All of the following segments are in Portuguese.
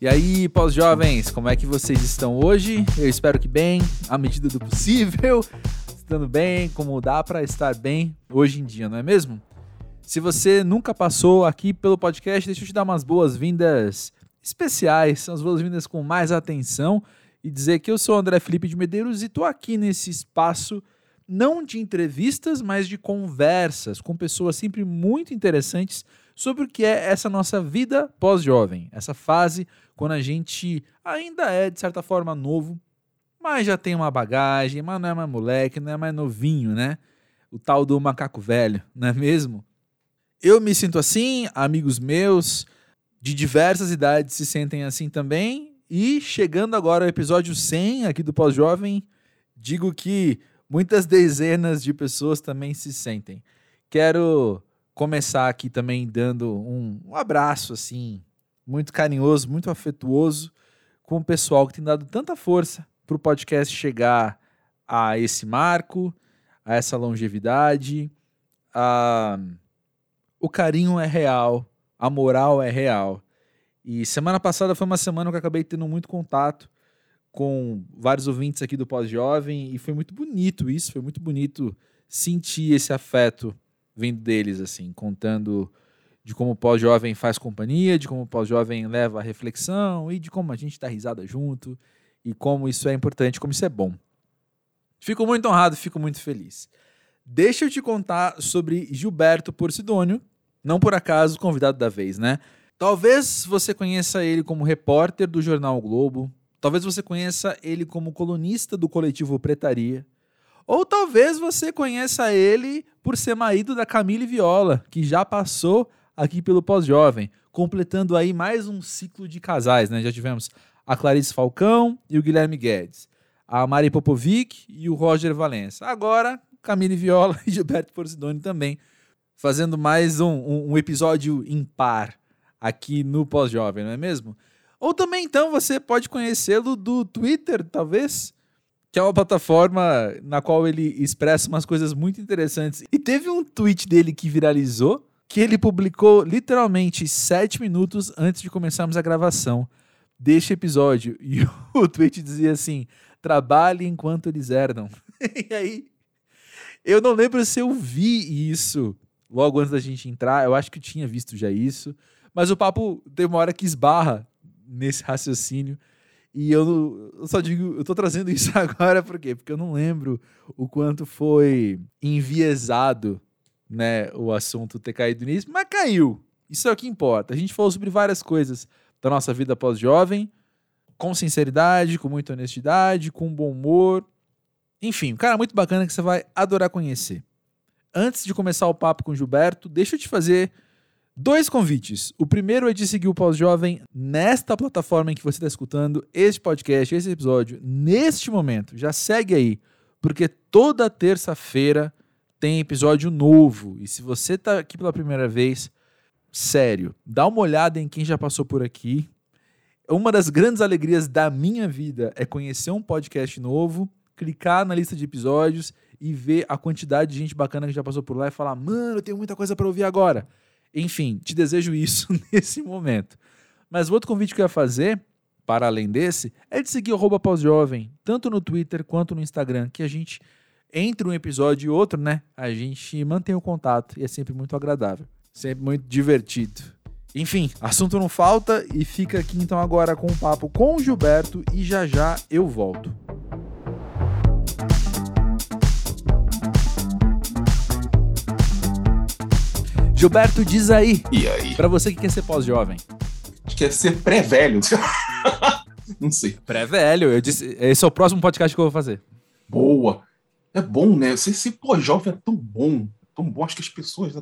E aí, pós-jovens, como é que vocês estão hoje? Eu espero que bem, à medida do possível, estando bem, como dá para estar bem hoje em dia, não é mesmo? Se você nunca passou aqui pelo podcast, deixa eu te dar umas boas-vindas especiais, as boas-vindas com mais atenção e dizer que eu sou André Felipe de Medeiros e estou aqui nesse espaço não de entrevistas, mas de conversas com pessoas sempre muito interessantes sobre o que é essa nossa vida pós-jovem, essa fase quando a gente ainda é, de certa forma, novo, mas já tem uma bagagem, mas não é mais moleque, não é mais novinho, né? O tal do macaco velho, não é mesmo? Eu me sinto assim, amigos meus de diversas idades se sentem assim também, e chegando agora ao episódio 100 aqui do Pós-Jovem, digo que muitas dezenas de pessoas também se sentem. Quero começar aqui também dando um, um abraço assim, muito carinhoso, muito afetuoso com o pessoal que tem dado tanta força para o podcast chegar a esse marco, a essa longevidade. A... O carinho é real, a moral é real. E semana passada foi uma semana que eu acabei tendo muito contato com vários ouvintes aqui do Pós-Jovem e foi muito bonito isso, foi muito bonito sentir esse afeto vindo deles, assim, contando de como o Pós-Jovem faz companhia, de como o Pós-Jovem leva a reflexão e de como a gente dá risada junto e como isso é importante, como isso é bom. Fico muito honrado, fico muito feliz. Deixa eu te contar sobre Gilberto Porcidônio, não por acaso convidado da vez, né? Talvez você conheça ele como repórter do jornal o Globo, Talvez você conheça ele como colunista do coletivo Pretaria. Ou talvez você conheça ele por ser marido da Camille Viola, que já passou aqui pelo Pós-Jovem, completando aí mais um ciclo de casais, né? Já tivemos a Clarice Falcão e o Guilherme Guedes, a Mari Popovic e o Roger Valença. Agora, Camille Viola e Gilberto Porcidoni também, fazendo mais um, um, um episódio impar aqui no Pós-Jovem, não é mesmo? Ou também, então, você pode conhecê-lo do Twitter, talvez, que é uma plataforma na qual ele expressa umas coisas muito interessantes. E teve um tweet dele que viralizou, que ele publicou literalmente sete minutos antes de começarmos a gravação deste episódio. E o tweet dizia assim: trabalhe enquanto eles herdam. e aí, eu não lembro se eu vi isso logo antes da gente entrar, eu acho que eu tinha visto já isso. Mas o papo hora que esbarra nesse raciocínio. E eu, eu, só digo, eu tô trazendo isso agora por quê? Porque eu não lembro o quanto foi enviesado, né, o assunto ter caído nisso, mas caiu. Isso é o que importa. A gente falou sobre várias coisas da nossa vida pós-jovem, com sinceridade, com muita honestidade, com bom humor. Enfim, um cara muito bacana que você vai adorar conhecer. Antes de começar o papo com o Gilberto, deixa eu te fazer Dois convites. O primeiro é de seguir o Pós-Jovem nesta plataforma em que você está escutando este podcast, esse episódio, neste momento. Já segue aí, porque toda terça-feira tem episódio novo. E se você está aqui pela primeira vez, sério, dá uma olhada em quem já passou por aqui. Uma das grandes alegrias da minha vida é conhecer um podcast novo, clicar na lista de episódios e ver a quantidade de gente bacana que já passou por lá e falar: mano, eu tenho muita coisa para ouvir agora. Enfim, te desejo isso nesse momento. Mas o outro convite que eu ia fazer, para além desse, é de seguir o pós-jovem, tanto no Twitter quanto no Instagram, que a gente, entre um episódio e outro, né, a gente mantém o contato e é sempre muito agradável, sempre muito divertido. Enfim, assunto não falta e fica aqui então agora com o um papo com o Gilberto e já já eu volto. Gilberto, diz aí. E aí? Pra você que quer ser pós-jovem. Quer ser pré-velho. Não sei. Pré-velho. Eu disse, esse é o próximo podcast que eu vou fazer. Boa. É bom, né? Ser, ser pós-jovem é tão bom. Tão bom. Acho que as pessoas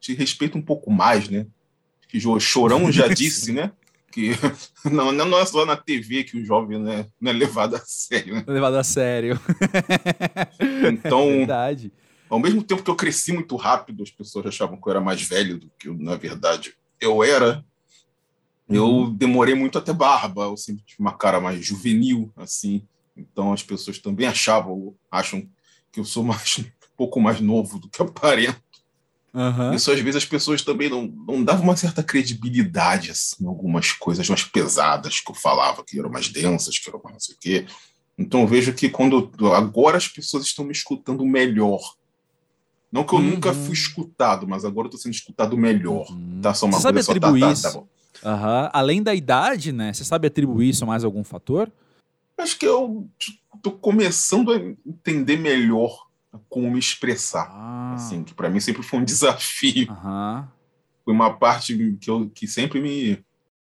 te respeitam um pouco mais, né? Que o Chorão já disse, né? Que não, não é só na TV que o jovem né, não é levado a sério. Né? Levado a sério. Então. Verdade. Ao mesmo tempo que eu cresci muito rápido, as pessoas achavam que eu era mais velho do que, eu, na verdade, eu era. Eu uhum. demorei muito até barba, eu sempre tive uma cara mais juvenil, assim. Então as pessoas também achavam, acham que eu sou mais, um pouco mais novo do que aparento. Uhum. Isso às vezes as pessoas também não, não davam uma certa credibilidade assim, em algumas coisas mais pesadas que eu falava, que eram mais densas, que eram mais não sei o quê. Então eu vejo que quando agora as pessoas estão me escutando melhor. Não que eu uhum. nunca fui escutado, mas agora eu estou sendo escutado melhor. Uhum. Tá só uma Você sabe atribuir tá, tá, tá isso? Uhum. Além da idade, né? Você sabe atribuir isso a mais algum fator? Acho que eu estou começando a entender melhor como me expressar. Ah. Assim, que para mim sempre foi um desafio. Uhum. Foi uma parte que, eu, que sempre me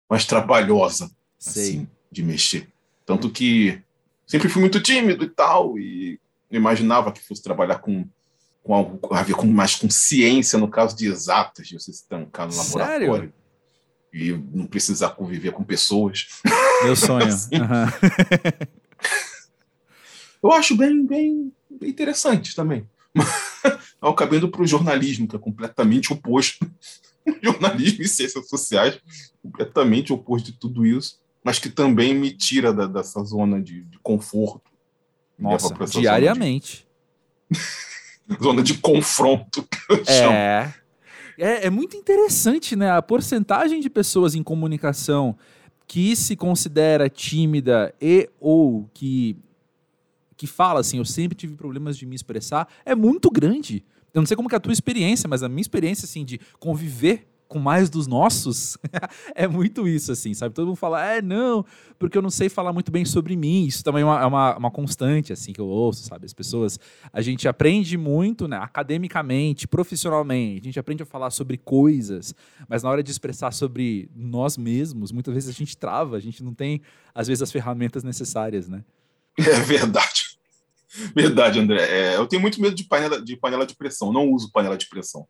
mais trabalhosa assim, de mexer. Tanto que sempre fui muito tímido e tal, e imaginava que fosse trabalhar com, com algo a ver com mais com ciência, no caso de exatas, de você se trancar no Sério? laboratório e não precisar conviver com pessoas. Meu sonho. assim. uhum. Eu acho bem, bem, bem interessante também. Ao cabendo para o jornalismo, que é completamente oposto. jornalismo e ciências sociais, completamente oposto de tudo isso, mas que também me tira da, dessa zona de, de conforto. Nossa, diariamente. Zona de, confronto. é. é. É muito interessante, né? A porcentagem de pessoas em comunicação que se considera tímida e ou que que fala assim, eu sempre tive problemas de me expressar, é muito grande. Eu não sei como que é a tua experiência, mas a minha experiência, assim, de conviver com mais dos nossos, é muito isso, assim, sabe? Todo mundo fala, é, não, porque eu não sei falar muito bem sobre mim. Isso também é uma, é uma, uma, constante, assim, que eu ouço, sabe? As pessoas, a gente aprende muito, né, academicamente, profissionalmente, a gente aprende a falar sobre coisas, mas na hora de expressar sobre nós mesmos, muitas vezes a gente trava, a gente não tem, às vezes, as ferramentas necessárias, né? É verdade. Verdade, André. É, eu tenho muito medo de panela, de panela de pressão. Não uso panela de pressão.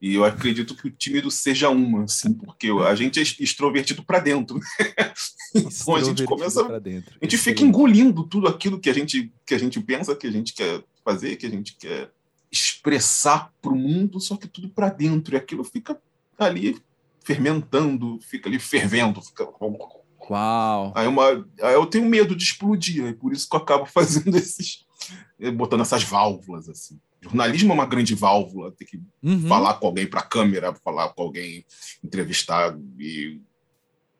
E eu acredito que o tímido seja uma, assim, porque a gente é extrovertido para dentro. então a gente começa. A gente fica engolindo tudo aquilo que a gente, que a gente pensa, que a gente quer fazer, que a gente quer expressar para o mundo, só que tudo para dentro. E aquilo fica ali fermentando, fica ali fervendo, fica Uau! Aí, uma, aí eu tenho medo de explodir, e por isso que eu acabo fazendo esses. botando essas válvulas, assim. Jornalismo é uma grande válvula, ter que uhum. falar com alguém para a câmera, falar com alguém, entrevistar e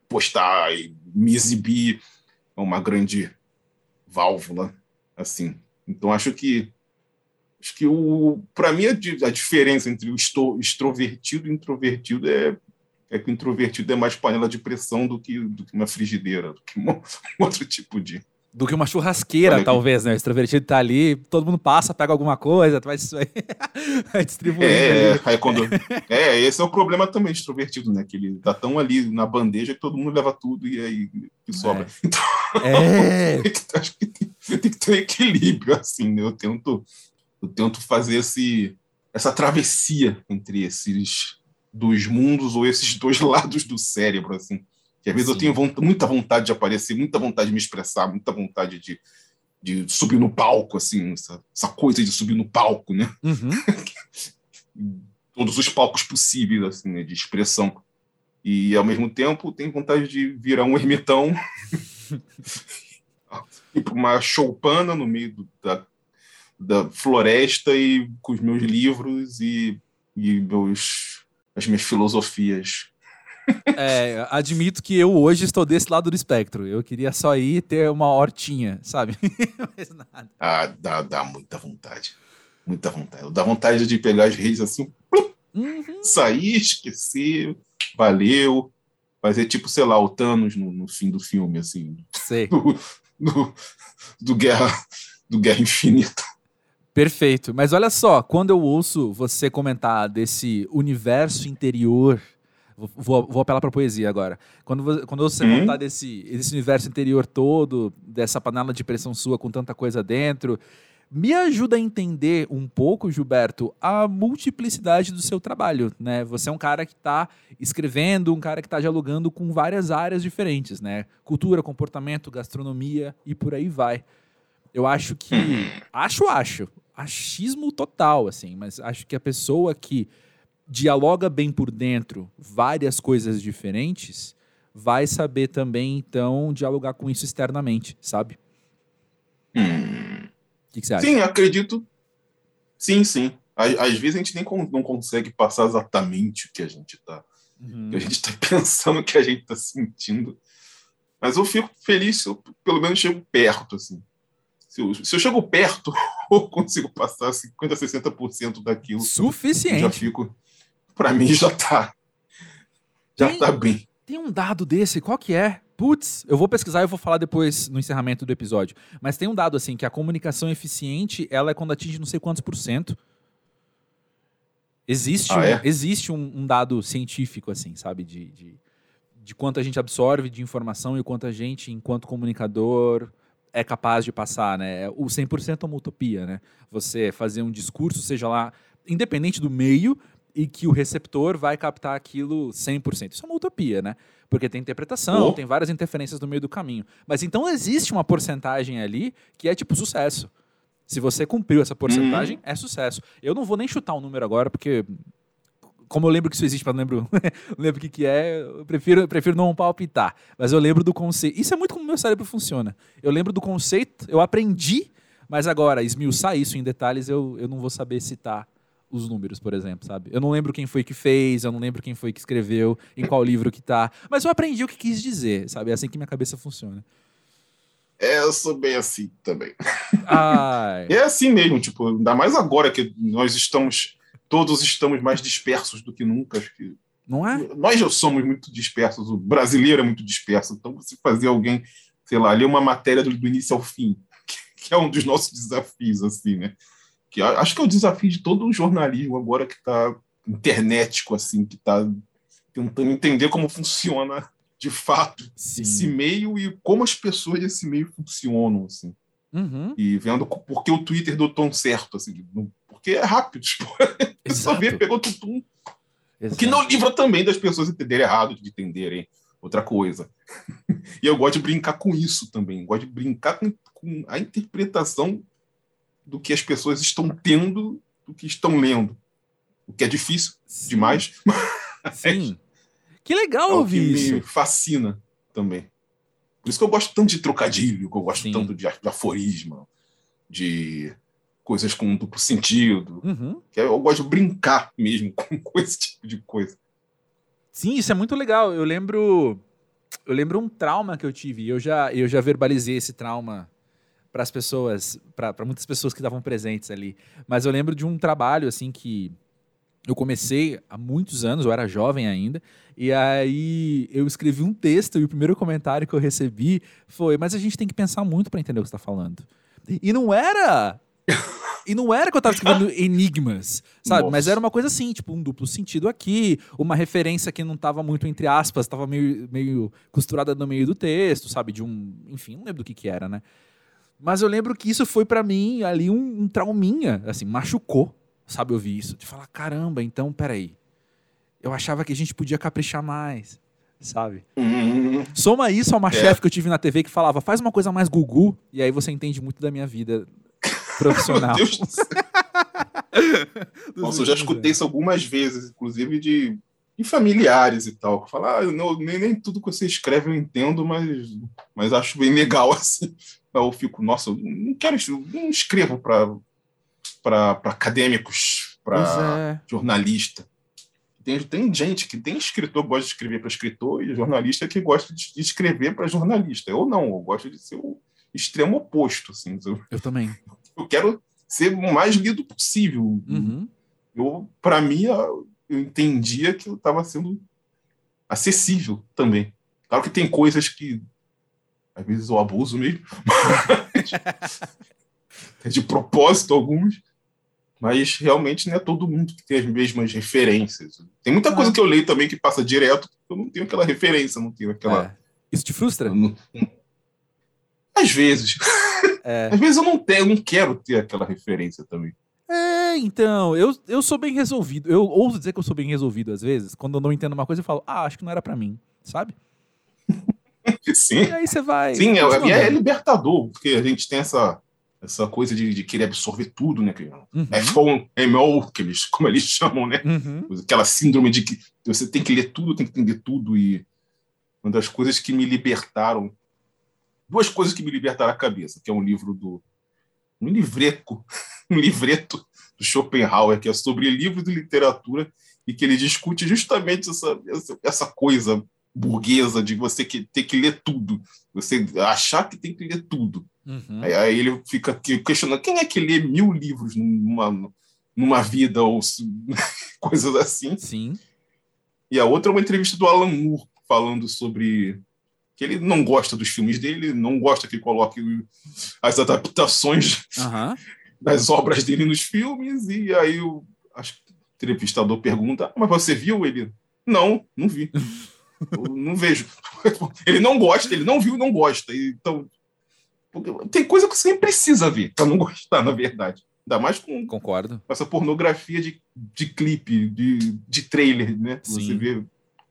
postar e me exibir é uma grande válvula, assim. Então acho que acho que o para mim a, a, diferença entre o extrovertido e introvertido é é que o introvertido é mais panela de pressão do que, do que uma frigideira, do que um, outro tipo de. Do que uma churrasqueira, talvez, né? O extrovertido tá ali, todo mundo passa, pega alguma coisa, vai, vai distribuindo. É, aí quando... é, esse é o problema também, extrovertido, né? Que ele tá tão ali na bandeja que todo mundo leva tudo e aí que sobra. É. Então, é. acho que tem, tem, que ter equilíbrio, assim, né? Eu tento, eu tento fazer esse, essa travessia entre esses dos mundos ou esses dois lados do cérebro, assim. Que às vezes Sim. eu tenho vontade, muita vontade de aparecer, muita vontade de me expressar, muita vontade de, de subir no palco, assim, essa, essa coisa de subir no palco, né? Uhum. Todos os palcos possíveis, assim, né, de expressão. E, ao mesmo tempo, tenho vontade de virar um ermitão para uma choupana no meio do, da, da floresta e com os meus livros e, e meus as minhas filosofias. É, admito que eu hoje estou desse lado do espectro. Eu queria só ir ter uma hortinha, sabe? Mas nada. Ah, dá, dá muita vontade. Muita vontade. Dá vontade de pegar as redes assim, uhum. sair, esquecer, valeu. Fazer tipo, sei lá, o Thanos no, no fim do filme, assim. Sei. Do, do, do, Guerra, do Guerra Infinita. Perfeito. Mas olha só, quando eu ouço você comentar desse universo interior. Vou, vou apelar para poesia agora. Quando, quando você hum? desse, desse universo interior todo, dessa panela de pressão sua com tanta coisa dentro, me ajuda a entender um pouco, Gilberto, a multiplicidade do seu trabalho, né? Você é um cara que está escrevendo, um cara que está dialogando com várias áreas diferentes, né? Cultura, comportamento, gastronomia e por aí vai. Eu acho que. acho, acho. Achismo total, assim, mas acho que a pessoa que dialoga bem por dentro várias coisas diferentes vai saber também, então, dialogar com isso externamente, sabe? Hum. O que, que você acha? Sim, acredito. Sim, sim. às, vezes a gente nem não consegue passar exatamente o que a gente está uhum. a gente está pensando, o que a gente está sentindo. Mas eu fico feliz se eu pelo menos chego perto, assim. Se eu, se eu chego perto, eu consigo passar 50%, 60% daquilo. Suficiente. Já fico. Para mim já tá. Já tem, tá bem. Tem um dado desse, qual que é? Putz, eu vou pesquisar e eu vou falar depois no encerramento do episódio. Mas tem um dado assim, que a comunicação eficiente, ela é quando atinge não sei quantos por cento. Existe, ah, um, é? existe um, um, dado científico, assim, sabe? De, de, de quanto a gente absorve de informação e o quanto a gente, enquanto comunicador, é capaz de passar, né? O 100% é uma utopia, né? Você fazer um discurso, seja lá, independente do meio, e que o receptor vai captar aquilo 100%. Isso é uma utopia, né? Porque tem interpretação, oh. tem várias interferências no meio do caminho. Mas então existe uma porcentagem ali que é tipo sucesso. Se você cumpriu essa porcentagem, uhum. é sucesso. Eu não vou nem chutar um número agora, porque como eu lembro que isso existe, mas não lembro, não lembro o que, que é, eu prefiro, prefiro não palpitar. Mas eu lembro do conceito. Isso é muito como meu cérebro funciona. Eu lembro do conceito, eu aprendi, mas agora, esmiuçar isso em detalhes, eu, eu não vou saber citar os números, por exemplo, sabe? Eu não lembro quem foi que fez, eu não lembro quem foi que escreveu, em qual livro que tá, mas eu aprendi o que quis dizer, sabe? É assim que minha cabeça funciona. É, eu sou bem assim também. Ai. é assim mesmo, tipo, ainda mais agora que nós estamos, todos estamos mais dispersos do que nunca, acho que não é? Nós já somos muito dispersos, o brasileiro é muito disperso, então você fazer alguém, sei lá, ler uma matéria do, do início ao fim, que, que é um dos nossos desafios, assim, né? Que acho que é o desafio de todo o jornalismo agora que está internetico, assim, que está tentando entender como funciona de fato Sim. esse meio e como as pessoas desse meio funcionam, assim. Uhum. E vendo por que o Twitter deu tão certo, assim, porque é rápido, tipo, só vê, pegou tudo. Que não livra também das pessoas entenderem errado, de entenderem outra coisa. e eu gosto de brincar com isso também, gosto de brincar com, com a interpretação do que as pessoas estão tendo do que estão lendo. O que é difícil Sim. demais. Sim. Que legal é ouvir isso. Me fascina também. Por isso que eu gosto tanto de trocadilho, que eu gosto Sim. tanto de, aforisma, de coisas com duplo sentido. Uhum. Que eu gosto de brincar mesmo com esse tipo de coisa. Sim, isso é muito legal. Eu lembro, eu lembro um trauma que eu tive. Eu já, eu já verbalizei esse trauma para as pessoas, para muitas pessoas que estavam presentes ali. Mas eu lembro de um trabalho assim que eu comecei há muitos anos, eu era jovem ainda, e aí eu escrevi um texto e o primeiro comentário que eu recebi foi: "Mas a gente tem que pensar muito para entender o que está falando". E não era E não era que eu tava escrevendo enigmas, sabe? Nossa. Mas era uma coisa assim, tipo, um duplo sentido aqui, uma referência que não tava muito entre aspas, tava meio, meio costurada no meio do texto, sabe? De um. Enfim, não lembro do que que era, né? Mas eu lembro que isso foi para mim ali um, um trauminha, assim, machucou, sabe, ouvir isso. De falar, caramba, então, peraí. Eu achava que a gente podia caprichar mais, sabe? Uhum. Soma isso a uma é. chefe que eu tive na TV que falava, faz uma coisa mais gugu, e aí você entende muito da minha vida profissional. Meu Deus do céu. Nossa, eu já escutei isso algumas vezes, inclusive de, de familiares e tal. Que falam, ah, não, nem, nem tudo que você escreve eu entendo, mas, mas acho bem legal, assim eu fico, nossa, não quero, não escrevo para acadêmicos, para é. jornalista. Tem, tem gente que tem escritor que gosta de escrever para escritor e jornalista que gosta de, de escrever para jornalista. Eu não, eu gosto de ser o extremo oposto. Assim. Eu, eu também. Eu quero ser o mais lido possível. Uhum. Eu, para mim, eu entendia que eu estava sendo acessível também. Claro que tem coisas que às vezes eu abuso mesmo, de propósito alguns, mas realmente não é todo mundo que tem as mesmas referências. Tem muita coisa que eu leio também que passa direto, eu não tenho aquela referência, não tenho aquela. É. Isso te frustra? Não... Às vezes. É. Às vezes eu não tenho, eu não quero ter aquela referência também. É, então, eu, eu sou bem resolvido. Eu ouso dizer que eu sou bem resolvido às vezes. Quando eu não entendo uma coisa, eu falo, ah, acho que não era para mim, sabe? Sim. E aí você vai. Sim, é, é, é, libertador, porque a gente tem essa, essa coisa de, de querer absorver tudo, né? Uhum. FOMO, que eles, como eles chamam, né? Uhum. Aquela síndrome de que você tem que ler tudo, tem que entender tudo. E uma das coisas que me libertaram. Duas coisas que me libertaram a cabeça, que é um livro do. Um livreco, um livreto do Schopenhauer, que é sobre livros de literatura, e que ele discute justamente essa, essa, essa coisa burguesa de você que, ter que ler tudo, você achar que tem que ler tudo. Uhum. Aí, aí, ele fica questionando quem é que lê mil livros numa, numa vida ou coisas assim. Sim. E a outra é uma entrevista do Alan Moore falando sobre que ele não gosta dos filmes dele, não gosta que coloque as adaptações uhum. das obras dele nos filmes, e aí o entrevistador pergunta: ah, Mas você viu ele? Não, não vi. Eu não vejo. Ele não gosta, ele não viu e não gosta. Então, tem coisa que você nem precisa ver para não gostar, na verdade. Ainda mais com, Concordo. essa pornografia de, de clipe, de, de trailer, né? Sim. Você vê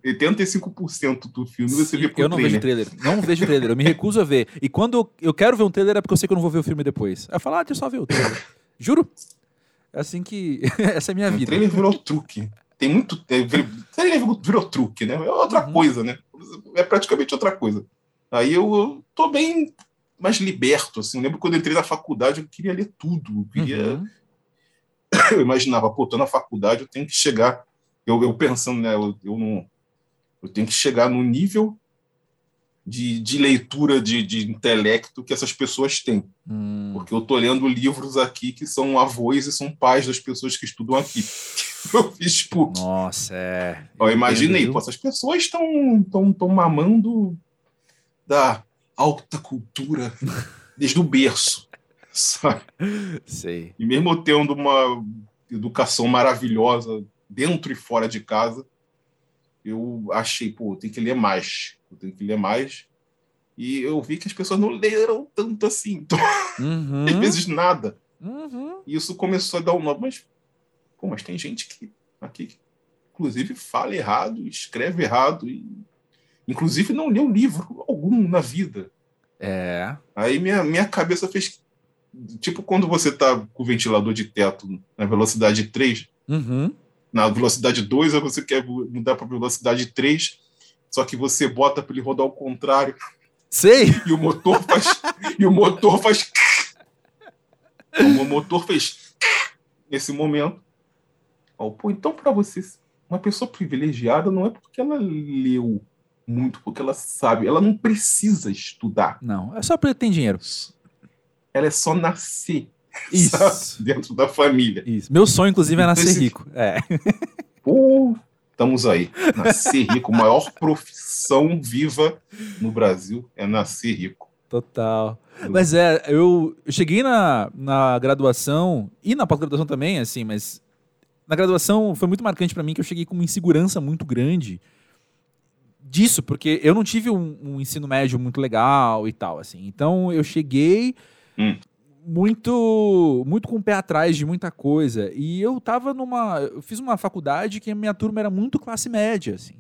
85% do filme você vê por Eu não trailer. vejo trailer. Não vejo trailer. Eu me recuso a ver. E quando eu quero ver um trailer é porque eu sei que eu não vou ver o filme depois. Aí eu falo, ah, deixa eu só ver o trailer. Juro. É assim que. Essa é a minha vida. O trailer virou truque. Tem muito. É, trailer virou truque, né? É outra uhum. coisa, né? É praticamente outra coisa. Aí eu, eu tô bem mais liberto, assim. Eu lembro quando eu entrei na faculdade, eu queria ler tudo. Eu queria. Uhum. Eu imaginava, pô, tô na faculdade, eu tenho que chegar. Eu, eu pensando, né? Eu, eu não eu tenho que chegar no nível de, de leitura de, de intelecto que essas pessoas têm. Hum. Porque eu estou lendo livros aqui que são avós e são pais das pessoas que estudam aqui. Eu fiz, tipo. Nossa, é. Eu, eu imaginei, pô, essas pessoas estão tão, tão mamando da alta cultura desde o berço. Sabe? Sei. E mesmo tendo uma educação maravilhosa dentro e fora de casa, eu achei, pô, tem que ler mais, eu tenho que ler mais. E eu vi que as pessoas não leram tanto assim. Então, uhum. às vezes nada. Uhum. E isso começou a dar um nó. Mas, pô, mas tem gente que aqui, inclusive, fala errado, escreve errado, e inclusive não leu livro algum na vida. É. Aí minha, minha cabeça fez. Tipo quando você tá com o ventilador de teto na velocidade 3. Uhum na velocidade 2, ou você quer mudar para velocidade 3, só que você bota para ele rodar ao contrário. Sei. E o motor faz. e o motor faz. o motor fez nesse momento. Oh, pô, então, para você, uma pessoa privilegiada não é porque ela leu muito, porque ela sabe. Ela não precisa estudar. Não, é só porque tem dinheiro. Ela é só nascer. Isso. Dentro da família. Isso. Meu sonho, inclusive, é nascer Esse... rico. É. Uh, estamos aí. Nascer rico. A maior profissão viva no Brasil é nascer rico. Total. Mas é, eu cheguei na, na graduação e na pós-graduação também, assim, mas na graduação foi muito marcante para mim que eu cheguei com uma insegurança muito grande disso, porque eu não tive um, um ensino médio muito legal e tal, assim. Então eu cheguei hum muito muito com o pé atrás de muita coisa. E eu tava numa. Eu fiz uma faculdade que a minha turma era muito classe média, assim.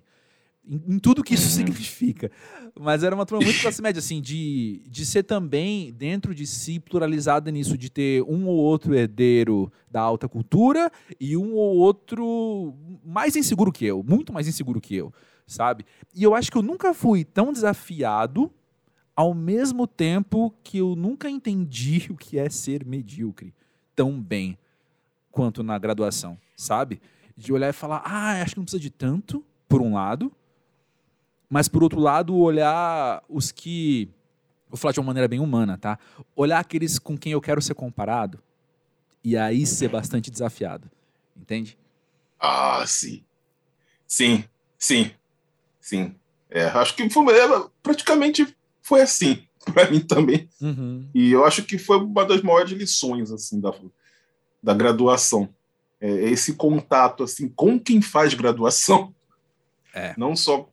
Em, em tudo que isso uhum. significa. Mas era uma turma muito classe média, assim, de, de ser também, dentro de si, pluralizada nisso, de ter um ou outro herdeiro da alta cultura e um ou outro mais inseguro que eu, muito mais inseguro que eu, sabe? E eu acho que eu nunca fui tão desafiado ao mesmo tempo que eu nunca entendi o que é ser medíocre tão bem quanto na graduação, sabe? De olhar e falar, ah, acho que não precisa de tanto, por um lado, mas por outro lado, olhar os que. Vou falar de uma maneira bem humana, tá? Olhar aqueles com quem eu quero ser comparado e aí ser bastante desafiado. Entende? Ah, sim. Sim, sim, sim. É, acho que foi é, praticamente foi assim para mim também. Uhum. E eu acho que foi uma das maiores lições assim da, da graduação. É esse contato assim com quem faz graduação. É. Não só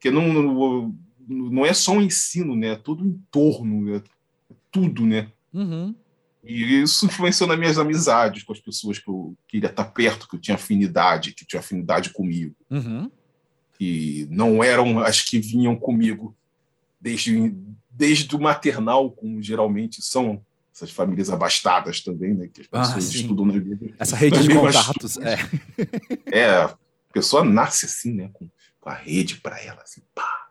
que não, não, não é só o ensino, né? É tudo em torno, é tudo, né? Uhum. E isso influenciou nas minhas amizades com as pessoas que eu queria estar perto, que eu tinha afinidade, que tinha afinidade comigo. Uhum. E não eram as que vinham comigo desde, desde o maternal, como geralmente são essas famílias abastadas também, né? Que as ah, pessoas ah, estudam na vida. Essa rede de contatos, é. É, a pessoa nasce assim, né? Com, com a rede para ela, assim, pá.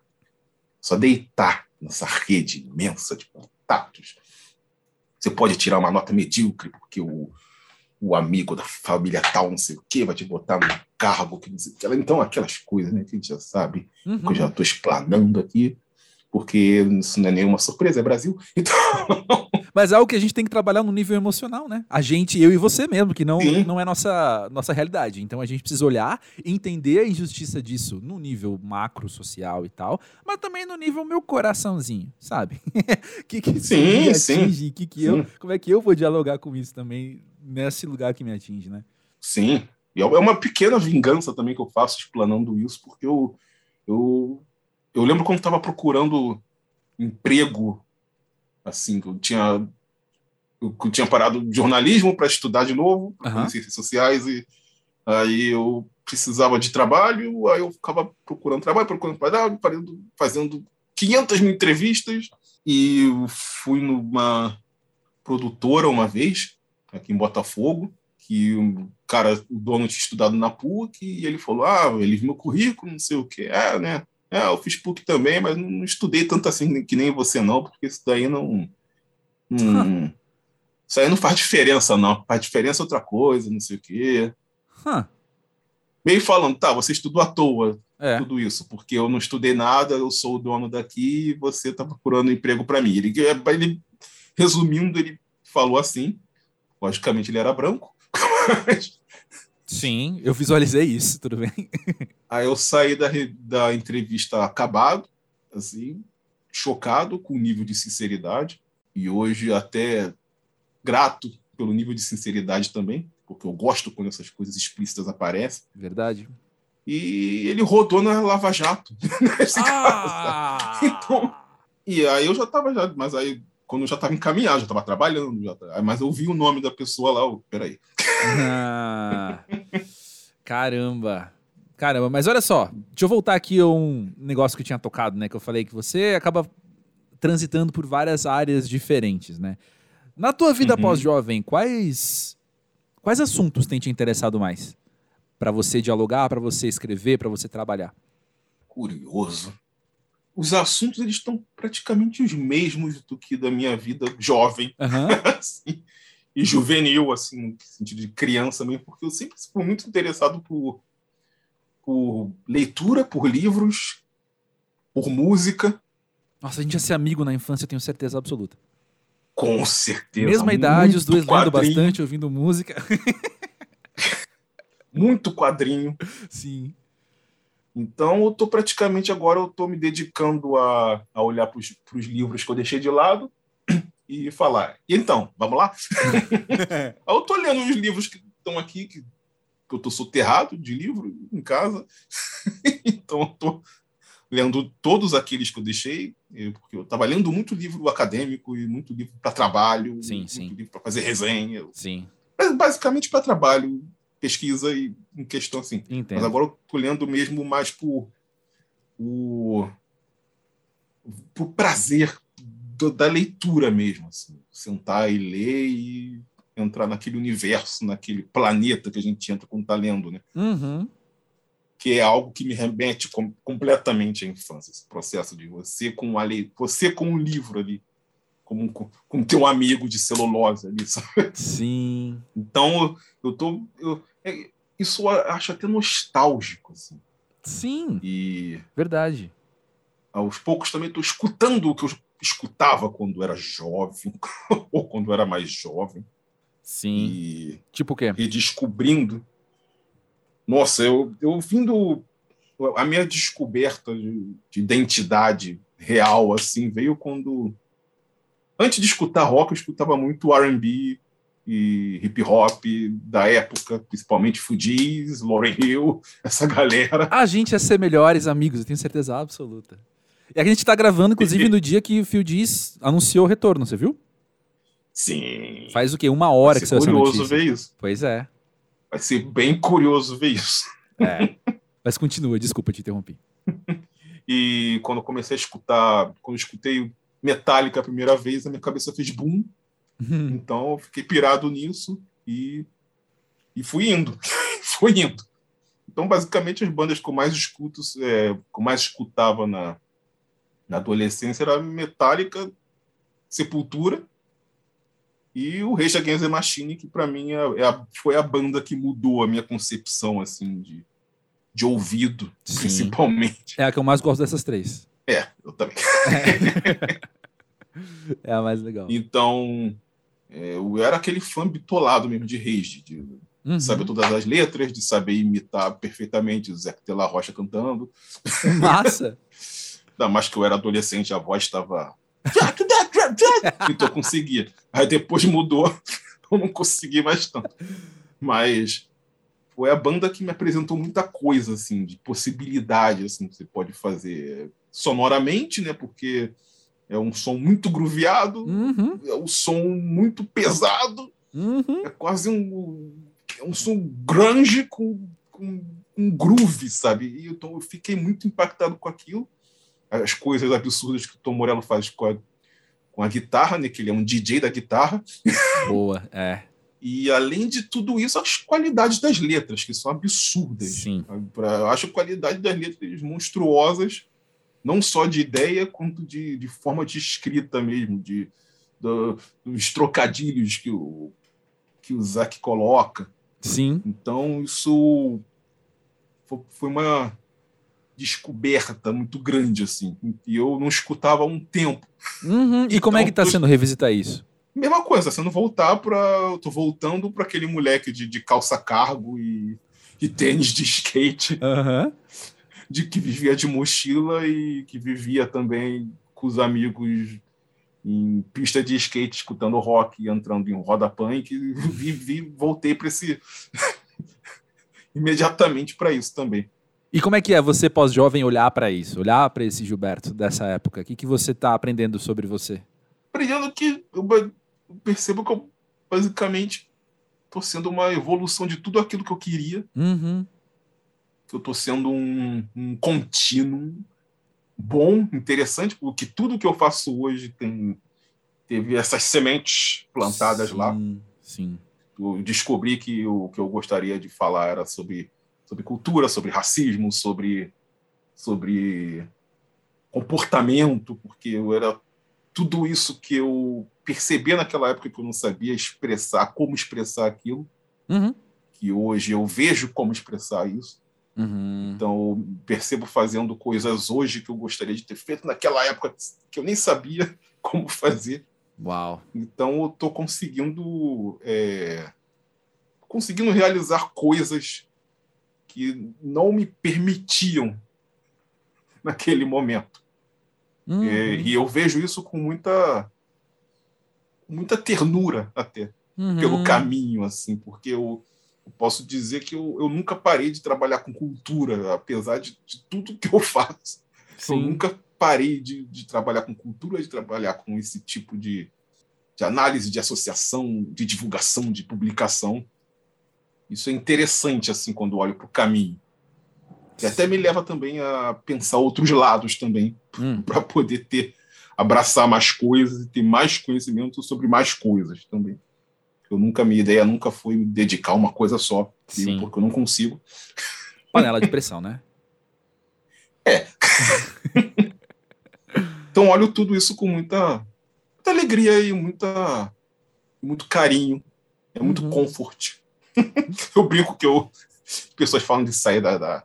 Só deitar nessa rede imensa de contatos. Você pode tirar uma nota medíocre, porque o, o amigo da família tal, não sei o quê, vai te botar no cargo, que não sei o quê. Então, aquelas coisas, né, que a gente já sabe, uhum. que eu já estou explanando aqui porque isso não é nenhuma surpresa, é Brasil. Então... Mas é algo que a gente tem que trabalhar no nível emocional, né? A gente, eu e você mesmo, que não, não é nossa, nossa realidade. Então a gente precisa olhar e entender a injustiça disso no nível macro, social e tal, mas também no nível meu coraçãozinho, sabe? que que isso sim, me atinge? Sim, que que sim. eu, como é que eu vou dialogar com isso também nesse lugar que me atinge, né? Sim. E é uma pequena vingança também que eu faço explanando isso, porque eu, eu eu lembro quando estava procurando emprego, assim, que eu tinha eu tinha parado de jornalismo para estudar de novo, uhum. ciências sociais, e aí eu precisava de trabalho, aí eu ficava procurando trabalho, procurando trabalho, fazendo, fazendo 500 mil entrevistas, e fui numa produtora uma vez, aqui em Botafogo, que o cara, o dono tinha estudado na PUC, e ele falou, ah, ele viu meu currículo, não sei o que, é, né, é, eu fiz PUC também, mas não estudei tanto assim que nem você, não, porque isso daí não. não Isso aí não faz diferença, não. Faz diferença outra coisa, não sei o quê. Huh. Meio falando, tá, você estudou à toa é. tudo isso, porque eu não estudei nada, eu sou o dono daqui e você está procurando emprego para mim. Ele, ele, resumindo, ele falou assim. Logicamente, ele era branco. Mas, Sim, eu visualizei isso, tudo bem. Aí eu saí da, da entrevista acabado, assim, chocado com o nível de sinceridade, e hoje até grato pelo nível de sinceridade também, porque eu gosto quando essas coisas explícitas aparecem. Verdade. E ele rodou na Lava Jato, nesse ah! caso. Então, e aí eu já estava já, mas aí quando eu já estava encaminhado, já estava trabalhando, já, mas eu vi o nome da pessoa lá, oh, peraí. Ah, caramba. Caramba, mas olha só, deixa eu voltar aqui a um negócio que eu tinha tocado, né? Que eu falei que você acaba transitando por várias áreas diferentes, né? Na tua vida uhum. pós-jovem, quais quais assuntos têm te interessado mais? Para você dialogar, para você escrever, para você trabalhar? Curioso. Os assuntos eles estão praticamente os mesmos do que da minha vida jovem. Uhum. assim, e juvenil, assim, no sentido de criança mesmo, porque eu sempre fui muito interessado por, por leitura, por livros, por música. Nossa, a gente ia ser amigo na infância, eu tenho certeza absoluta. Com certeza. Mesma idade, os dois quadrinho. lendo bastante, ouvindo música. muito quadrinho. Sim. Então, eu tô praticamente agora, eu tô me dedicando a, a olhar para os livros que eu deixei de lado e falar. E então, vamos lá? eu tô lendo uns livros que estão aqui, que, que eu tô soterrado de livro em casa. então, eu tô lendo todos aqueles que eu deixei, porque eu estava lendo muito livro acadêmico e muito livro para trabalho, sim, muito sim. livro para fazer resenha. Sim. Basicamente para trabalho, pesquisa e em questão assim. Entendo. Mas agora eu tô lendo mesmo mais por o por prazer do, da leitura mesmo, assim, sentar e ler e entrar naquele universo, naquele planeta que a gente entra quando está lendo, né? Uhum. Que é algo que me remete com, completamente à infância, esse processo de você com a lei, você com um livro ali, como com, com teu amigo de celulose ali, sabe? Sim. Então eu, tô, eu, é, isso eu acho até nostálgico, assim. Sim. E verdade. Aos poucos também estou escutando o que eu escutava quando era jovem, ou quando era mais jovem. Sim. E, tipo o quê? E descobrindo. Nossa, eu, eu vindo. A minha descoberta de, de identidade real, assim, veio quando. Antes de escutar rock, eu escutava muito RB e hip hop da época, principalmente Fugees, Lauryn Hill, essa galera. A gente ia ser melhores amigos, eu tenho certeza absoluta. E a gente tá gravando, inclusive, no dia que o Phil Diz anunciou o retorno, você viu? Sim. Faz o quê? Uma hora que saiu essa notícia. curioso ver isso. Pois é. Vai ser bem curioso ver isso. É. Mas continua, desculpa te interromper. e quando eu comecei a escutar, quando eu escutei Metallica a primeira vez, a minha cabeça fez boom. Uhum. Então eu fiquei pirado nisso e, e fui indo. fui indo. Então, basicamente, as bandas que eu mais escuto, é, que eu mais escutava na, na adolescência era Metallica, Sepultura E o Rage Against the Machine, que para mim é, é a, foi a banda que mudou a minha concepção assim de, de ouvido, Sim. principalmente. É a que eu mais gosto dessas três. É, eu também. É, a mais legal. Então, é, eu era aquele fã bitolado mesmo de Rage, de uhum. saber todas as letras, de saber imitar perfeitamente o Zé Tela Rocha cantando. Massa! Ainda mais que eu era adolescente, a voz estava. então eu conseguia. Aí depois mudou, eu não consegui mais tanto. Mas foi a banda que me apresentou muita coisa, assim, de possibilidade, assim, que você pode fazer sonoramente, né? Porque é um som muito grooveado, uhum. é um som muito pesado, uhum. é quase um, é um som grunge com, com um groove, sabe? E então eu fiquei muito impactado com aquilo as coisas absurdas que o Tom Morello faz com a, com a guitarra, né? Que ele é um DJ da guitarra. Boa, é. E além de tudo isso, as qualidades das letras, que são absurdas. Sim. Eu acho a qualidade das letras monstruosas, não só de ideia, quanto de, de forma de escrita mesmo, de do, dos trocadilhos que o, que o Zac coloca. Sim. Então, isso foi uma descoberta muito grande, assim. E eu não escutava há um tempo. Uhum. E então, como é que está então, sendo revisitar isso? Mesma coisa, sendo voltar para. Eu tô voltando para aquele moleque de, de calça cargo e, e tênis de skate. Uhum. De que vivia de mochila e que vivia também com os amigos em pista de skate, escutando rock e entrando em roda punk. E vi, vi, voltei para esse. imediatamente para isso também. E como é que é você, pós-jovem, olhar para isso? Olhar para esse Gilberto dessa época? O que, que você está aprendendo sobre você? Aprendendo que eu percebo que eu, basicamente, estou sendo uma evolução de tudo aquilo que eu queria. Uhum. Que eu estou sendo um, um contínuo bom, interessante, porque tudo que eu faço hoje tem teve essas sementes plantadas sim, lá. Sim. Eu descobri que o que eu gostaria de falar era sobre sobre cultura, sobre racismo, sobre, sobre comportamento, porque eu era tudo isso que eu percebia naquela época que eu não sabia expressar, como expressar aquilo, uhum. que hoje eu vejo como expressar isso. Uhum. Então, eu percebo fazendo coisas hoje que eu gostaria de ter feito naquela época que eu nem sabia como fazer. Uau! Então, eu estou conseguindo é, conseguindo realizar coisas que não me permitiam naquele momento. Uhum. E, e, eu vejo isso com muita muita ternura até uhum. pelo caminho assim, porque eu, eu posso dizer que eu, eu, nunca parei de trabalhar com cultura, apesar de, de tudo que eu faço. Sim. Eu nunca parei de, de, trabalhar com cultura, de trabalhar com esse tipo de, de análise, de associação, de divulgação, de publicação. Isso é interessante, assim, quando olho para o caminho. E até me leva também a pensar outros lados também, hum. para poder ter, abraçar mais coisas e ter mais conhecimento sobre mais coisas também. Eu nunca, minha ideia nunca foi me dedicar a uma coisa só, Sim. porque eu não consigo. Panela de pressão, né? É. então olho tudo isso com muita, muita alegria e muita, muito carinho. É muito uhum. comfort. eu brinco que eu. Pessoas falam de sair da, da,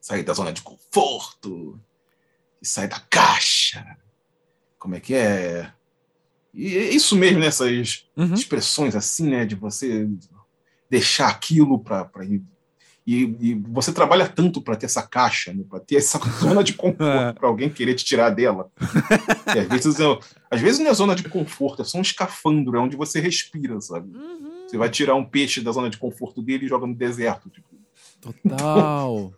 sair da zona de conforto, de sair da caixa. Como é que é? E é isso mesmo, nessas né, uhum. expressões assim, né? De você deixar aquilo para. E, e, você trabalha tanto para ter essa caixa, né, para ter essa zona de conforto, é. para alguém querer te tirar dela. e às vezes, às vezes não é zona de conforto, é só um escafandro, é onde você respira, sabe? Uhum. Você vai tirar um peixe da zona de conforto dele e joga no deserto. Tipo. Total.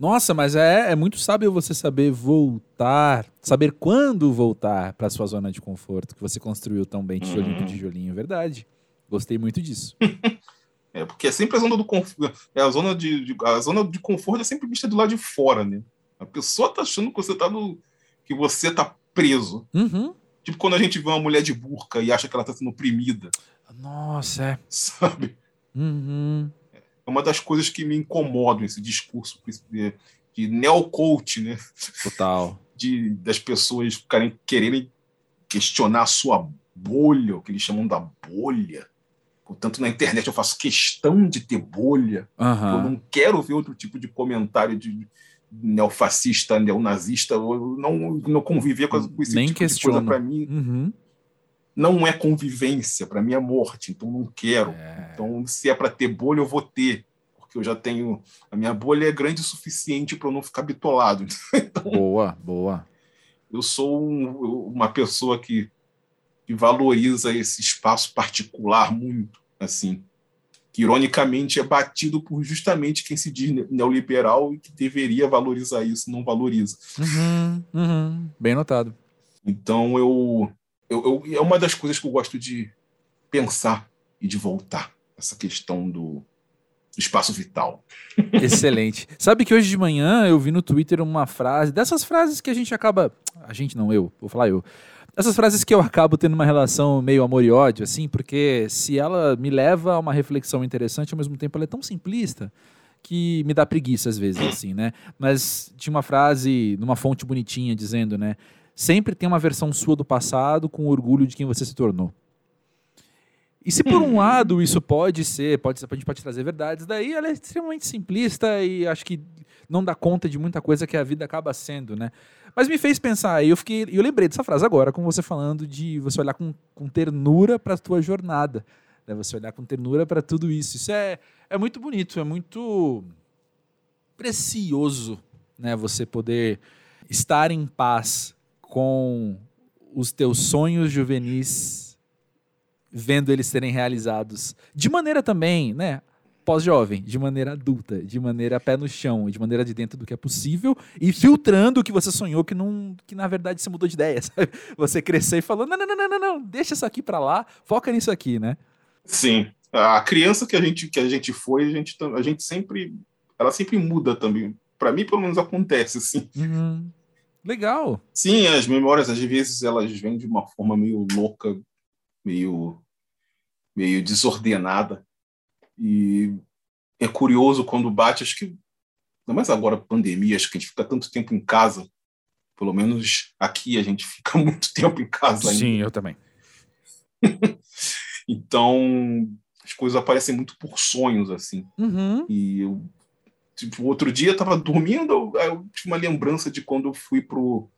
Nossa, mas é, é muito sábio você saber voltar, saber quando voltar para sua zona de conforto que você construiu tão bem, tijolinho uhum. por tijolinho, verdade. Gostei muito disso. é, porque é sempre a zona do conforto. É a zona de, de, a zona de conforto é sempre vista do lado de fora, né? A pessoa tá achando que você tá no que você tá preso. Uhum. Tipo quando a gente vê uma mulher de burca e acha que ela tá sendo oprimida. Nossa, é. Sabe? Uhum. É uma das coisas que me incomodam esse discurso de, de neo-coach, né? Total. De, das pessoas ficarem quererem questionar a sua bolha, o que eles chamam da bolha. Portanto, na internet eu faço questão de ter bolha. Uhum. Eu não quero ver outro tipo de comentário de neofascista, neonazista. Eu não, não conviver com, com esse Nem tipo questiona. de coisa para mim. Uhum. Não é convivência, para mim é morte, então não quero. É. Então, se é para ter bolha, eu vou ter. Porque eu já tenho. A minha bolha é grande o suficiente para eu não ficar bitolado. Então, Boa, boa. eu sou um- uma pessoa que, que valoriza esse espaço particular muito, assim, que ironicamente é batido por justamente quem se diz ne- neoliberal e que deveria valorizar isso, não valoriza. Uhum, uhum. Bem notado. Então eu, eu, eu é uma das coisas que eu gosto de pensar e de voltar essa questão do, espaço vital. Excelente. Sabe que hoje de manhã eu vi no Twitter uma frase, dessas frases que a gente acaba. A gente não, eu, vou falar eu. Essas frases que eu acabo tendo uma relação meio amor e ódio, assim, porque se ela me leva a uma reflexão interessante, ao mesmo tempo ela é tão simplista que me dá preguiça às vezes, assim, né? Mas tinha uma frase numa fonte bonitinha dizendo, né? Sempre tem uma versão sua do passado com orgulho de quem você se tornou. E se por um lado isso pode ser, pode ser, a gente pode trazer verdades, daí ela é extremamente simplista e acho que não dá conta de muita coisa que a vida acaba sendo, né? Mas me fez pensar, e eu fiquei, eu lembrei dessa frase agora, com você falando de você olhar com, com ternura para a tua jornada, né? Você olhar com ternura para tudo isso. Isso é, é muito bonito, é muito precioso, né? Você poder estar em paz com os teus sonhos juvenis vendo eles serem realizados de maneira também, né? Pós-jovem, de maneira adulta, de maneira pé no chão, de maneira de dentro do que é possível e filtrando o que você sonhou que não, que na verdade você mudou de ideia, sabe? Você cresceu e falou: não, não, não, não, não, não, deixa isso aqui pra lá, foca nisso aqui, né? Sim, a criança que a gente que a gente foi, a gente a gente sempre ela sempre muda também. Para mim, pelo menos acontece assim. Uhum. Legal. Sim, as memórias às vezes elas vêm de uma forma meio louca, meio meio desordenada e é curioso quando bate, acho que ainda mais agora pandemia, acho que a gente fica tanto tempo em casa, pelo menos aqui a gente fica muito tempo em casa ainda. Sim, eu também. Então, as coisas aparecem muito por sonhos assim. Uhum. E eu, tipo, outro dia eu tava dormindo, eu, eu tive uma lembrança de quando eu fui pro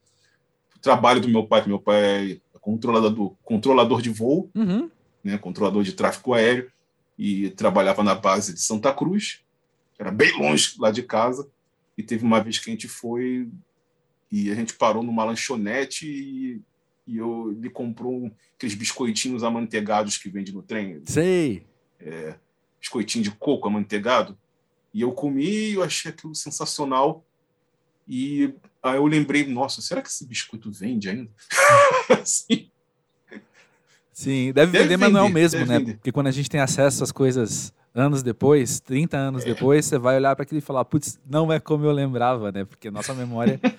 trabalho do meu pai, que meu pai é controlador, controlador de voo, Uhum. né, controlador de tráfego aéreo, e trabalhava na base de Santa Cruz, era bem longe lá de casa, e teve uma vez que a gente foi e a gente parou numa lanchonete e, e eu, ele comprou um, aqueles biscoitinhos amanteigados que vende no trem, Sei. biscoitinho de coco amanteigado. E eu comi eu achei aquilo sensacional. E aí eu lembrei, nossa, será que esse biscoito vende ainda? Assim, Sim, deve, Deve vender, mas não é o vender, mesmo, né? vender. Porque quando a gente tem acesso às coisas anos depois, 30 anos depois, você vai olhar para aquilo e falar, putz, não é como eu lembrava, né? Porque nossa memória é,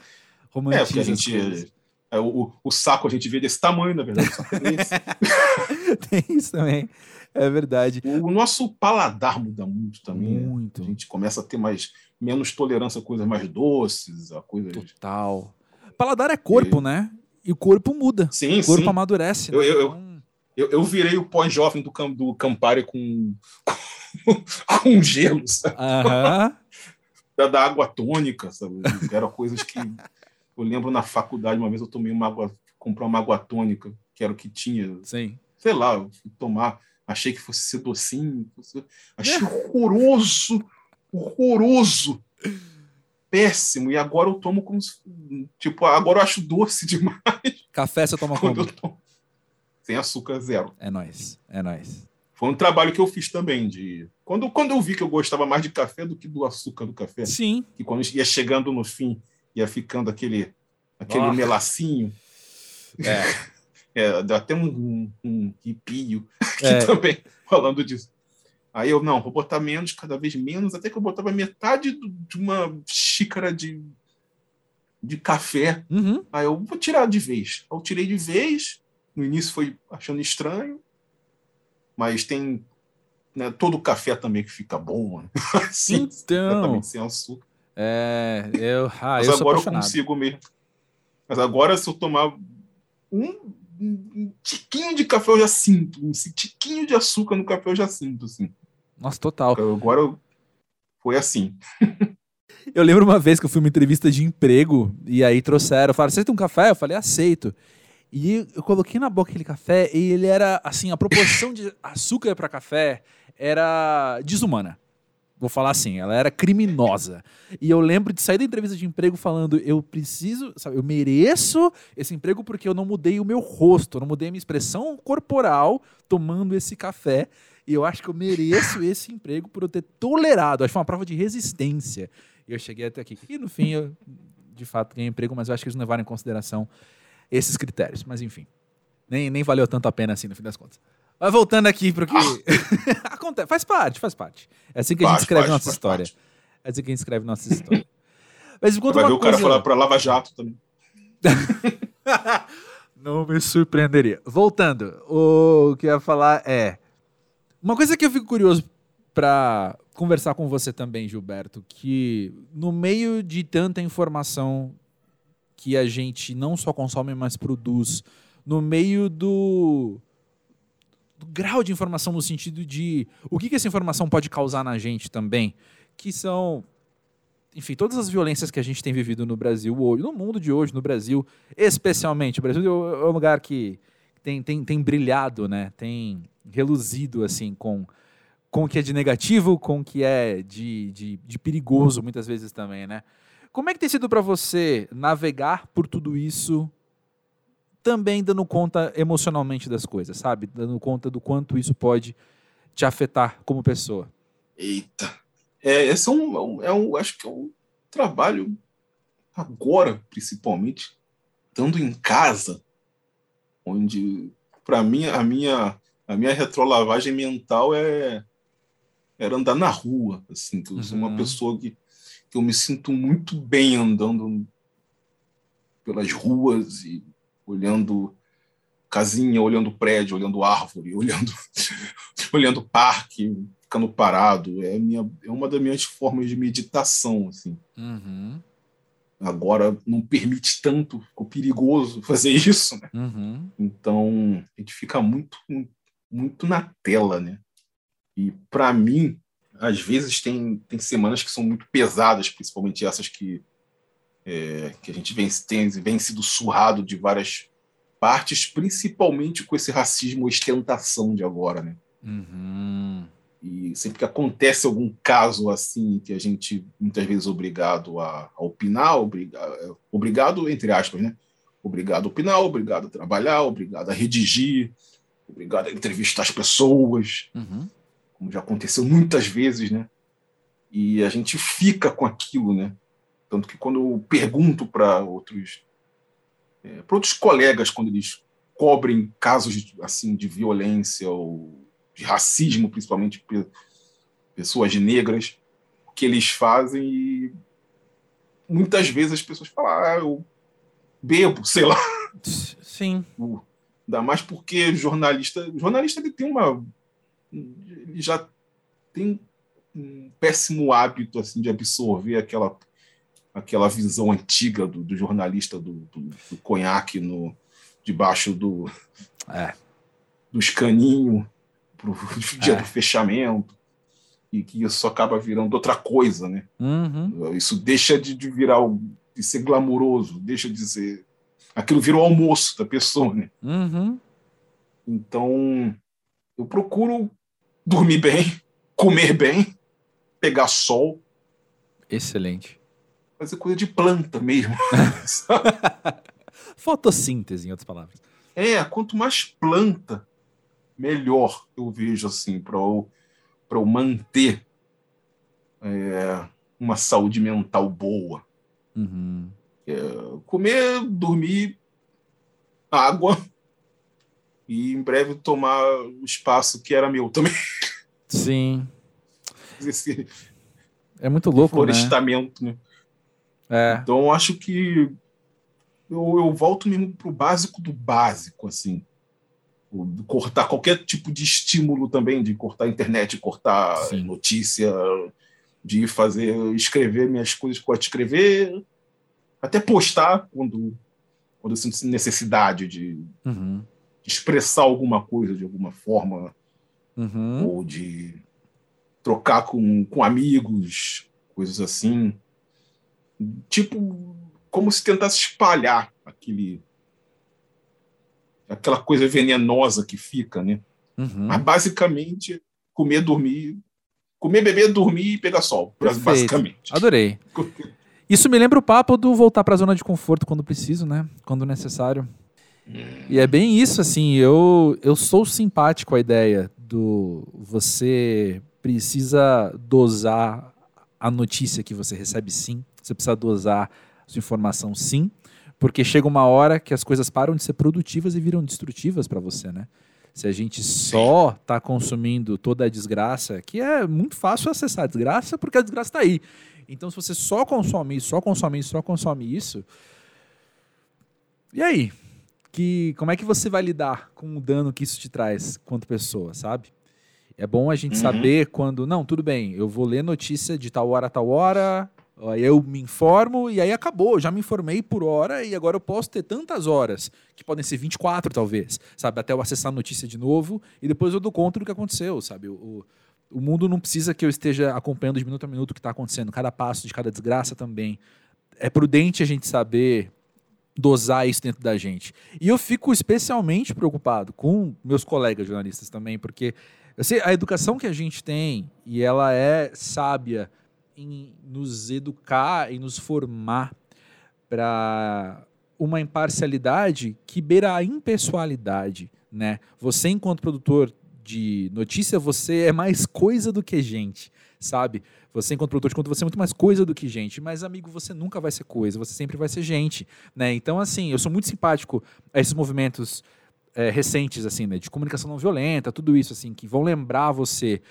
romantiza porque a gente. é, o, o saco a gente vê desse tamanho, na verdade. é. Tem isso também. É verdade. o nosso paladar muda muito também. né? Muito. A gente começa a ter mais menos tolerância a coisas mais doces, a coisas. Total. Paladar é corpo, né? E o corpo muda. Sim, O corpo sim. amadurece. Eu- né? eu- eu- Então, Eu, eu virei o pós-jovem do, do Campari com, com, com gelo, sabe? Aham. da, da água tônica, sabe? Eram coisas que eu lembro na faculdade, uma vez eu tomei uma água, comprei uma água tônica, que era o que tinha, Sim. sei lá, eu fui tomar, achei que fosse ser docinho, fosse- achei horroroso, horroroso, péssimo, e agora eu tomo como se, tipo, agora eu acho doce demais Café você toma quando como? tomo. Sem açúcar zero. É nóis. É nóis. Foi um trabalho que eu fiz também de quando, quando eu vi que eu gostava mais de café do que do açúcar do café, Sim. que quando ia chegando no fim, ia ficando aquele, aquele Ah. melacinho. É. É, dá até um, um, um arrepio aqui É. também, falando disso. Aí eu, não, vou botar menos, cada vez menos, até que eu botava metade do- de uma xícara de, de café. Uhum. Aí eu vou tirar de vez. Eu tirei de vez, no início foi achando estranho, mas tem né, todo o café também que fica bom, mano. Assim, Então, sem açúcar. é, eu, ah, Mas eu agora eu consigo mesmo. Mas agora, se eu tomar um, um tiquinho de café eu já sinto. Um tiquinho de açúcar no café eu já sinto, assim. Nossa, total. Agora foi assim. eu lembro uma vez que eu fui uma entrevista de emprego e aí trouxeram, falaram, aceita um café? Eu falei, aceito. E eu coloquei na boca aquele café e ele era, assim, a proporção de açúcar para café era desumana. Vou falar assim, ela era criminosa. E eu lembro de sair da entrevista de emprego falando: eu preciso, sabe, eu mereço esse emprego porque eu não mudei o meu rosto, eu não mudei a minha expressão corporal tomando esse café. E eu acho que eu mereço esse emprego por eu ter tolerado. Acho que foi uma prova de resistência. E eu cheguei até aqui. E no fim, eu de fato ganhei emprego, mas eu acho que eles não levaram em consideração esses critérios. Mas enfim, nem, nem valeu tanto a pena assim no fim das contas. Mas voltando aqui para o que. Ah. Acontece, faz parte, faz parte. É assim que a gente escreve parte, nossa história. Parte. É assim que a gente escreve nossa história. Mas enquanto Vai ver o cara falar para Lava Jato também. Não me surpreenderia. Voltando, o que eu ia falar é. Uma coisa que eu fico curioso para conversar com você também, Gilberto, que no meio de tanta informação que a gente não só consome, mas produz, no meio do do grau de informação no sentido de o que, que essa informação pode causar na gente também, que são enfim, todas as violências que a gente tem vivido no Brasil hoje, no mundo de hoje, no Brasil, especialmente. O Brasil é um lugar que tem, tem, tem brilhado, né? Tem reluzido, assim, com, com o que é de negativo, com o que é de, de, de perigoso, muitas vezes também, né? Como é que tem sido para você navegar por tudo isso também dando conta emocionalmente das coisas, sabe? Dando conta do quanto isso pode te afetar como pessoa. Eita. É, esse é um, é um, acho que é um trabalho agora, principalmente, estando em casa, onde para mim a minha a minha retrolavagem mental é era andar na rua, assim, que eu sou uma uhum. pessoa que, que eu me sinto muito bem andando pelas ruas e olhando casinha, olhando prédio, olhando árvore, olhando, olhando parque, ficando parado. É, minha, é uma das minhas formas de meditação. Assim. Uhum. Agora não permite tanto, ficou perigoso fazer isso. Né? Uhum. Então a gente fica muito, muito na tela. Né? E para mim, às vezes tem, tem semanas que são muito pesadas, principalmente essas que é, que a gente vem, tem, vem sido surrado de várias partes, principalmente com esse racismo ostentação de agora, né? Uhum. E sempre que acontece algum caso assim, que a gente muitas vezes é obrigado a, a opinar, obrigado, é, obrigado entre aspas, né? Obrigado a opinar, obrigado a trabalhar, obrigado a redigir, obrigado a entrevistar as pessoas, uhum. como já aconteceu muitas vezes, né? E a gente fica com aquilo, né? Tanto que quando eu pergunto para outros, é, para outros colegas, quando eles cobrem casos de, assim de violência ou de racismo, principalmente pessoas negras, o que eles fazem e muitas vezes as pessoas falam, ah, eu bebo, sei lá. Sim. Ainda mais porque jornalista, jornalista ele tem uma ele já tem um péssimo hábito assim de absorver aquela aquela visão antiga do, do jornalista do, do, do, conhaque no, debaixo do, é. do escaninho para o dia é. do fechamento e que isso acaba virando outra coisa, né? Uhum. Isso deixa de, de virar de ser glamouroso, deixa de ser aquilo virou almoço da pessoa, né? Uhum. Então eu procuro dormir bem, comer bem, pegar sol. Excelente fazer coisa de planta mesmo. Fotossíntese, em outras palavras. É, quanto mais planta, melhor eu vejo assim, para eu, eu manter é, uma saúde mental boa. Uhum. É, comer, dormir, água e em breve tomar o espaço que era meu também. Sim. Esse é muito louco, florestamento, né? né? É. Então, acho que eu, eu volto mesmo para o básico do básico, assim. cortar qualquer tipo de estímulo também, de cortar a internet, cortar Sim. notícia, de fazer, escrever minhas coisas que eu escrever, até postar quando, quando eu sinto necessidade de, uhum. expressar alguma coisa de alguma forma, uhum. ou de trocar com, com amigos, coisas assim. Tipo, como se tentasse espalhar aquele aquela coisa venenosa que fica, né? Uhum. Mas basicamente comer, dormir, comer, beber, dormir e pegar sol, Perfeito. basicamente. Adorei. Isso me lembra o papo do voltar para a zona de conforto quando preciso, né? Quando necessário. E é bem isso, assim, eu, eu sou simpático à ideia do você precisa dosar a notícia que você recebe sim, você precisa dosar a sua informação sim, porque chega uma hora que as coisas param de ser produtivas e viram destrutivas para você, né? Se a gente só está consumindo toda a desgraça, que é muito fácil acessar a desgraça, porque a desgraça está aí. Então, se você só consome isso, só consome isso, só consome isso, e aí? Que, como é que você vai lidar com o dano que isso te traz quanto pessoa, sabe? É bom a gente uhum. saber quando, não, tudo bem, eu vou ler notícia de tal hora a tal hora, eu me informo e aí acabou, já me informei por hora e agora eu posso ter tantas horas, que podem ser 24 talvez, sabe? Até eu acessar a notícia de novo e depois eu dou conta do que aconteceu, sabe? O, o mundo não precisa que eu esteja acompanhando de minuto a minuto o que está acontecendo, cada passo de cada desgraça também. É prudente a gente saber dosar isso dentro da gente. E eu fico especialmente preocupado com meus colegas jornalistas também, porque eu sei, a educação que a gente tem, e ela é sábia em nos educar e nos formar para uma imparcialidade que beira a impessoalidade, né? Você enquanto produtor de notícia, você é mais coisa do que gente, sabe? Você, enquanto produtor de conteúdo, você é muito mais coisa do que gente. Mas, amigo, você nunca vai ser coisa, você sempre vai ser gente, né? Então, assim, eu sou muito simpático a esses movimentos é, recentes, assim, né? De comunicação não violenta, tudo isso, assim, que vão lembrar você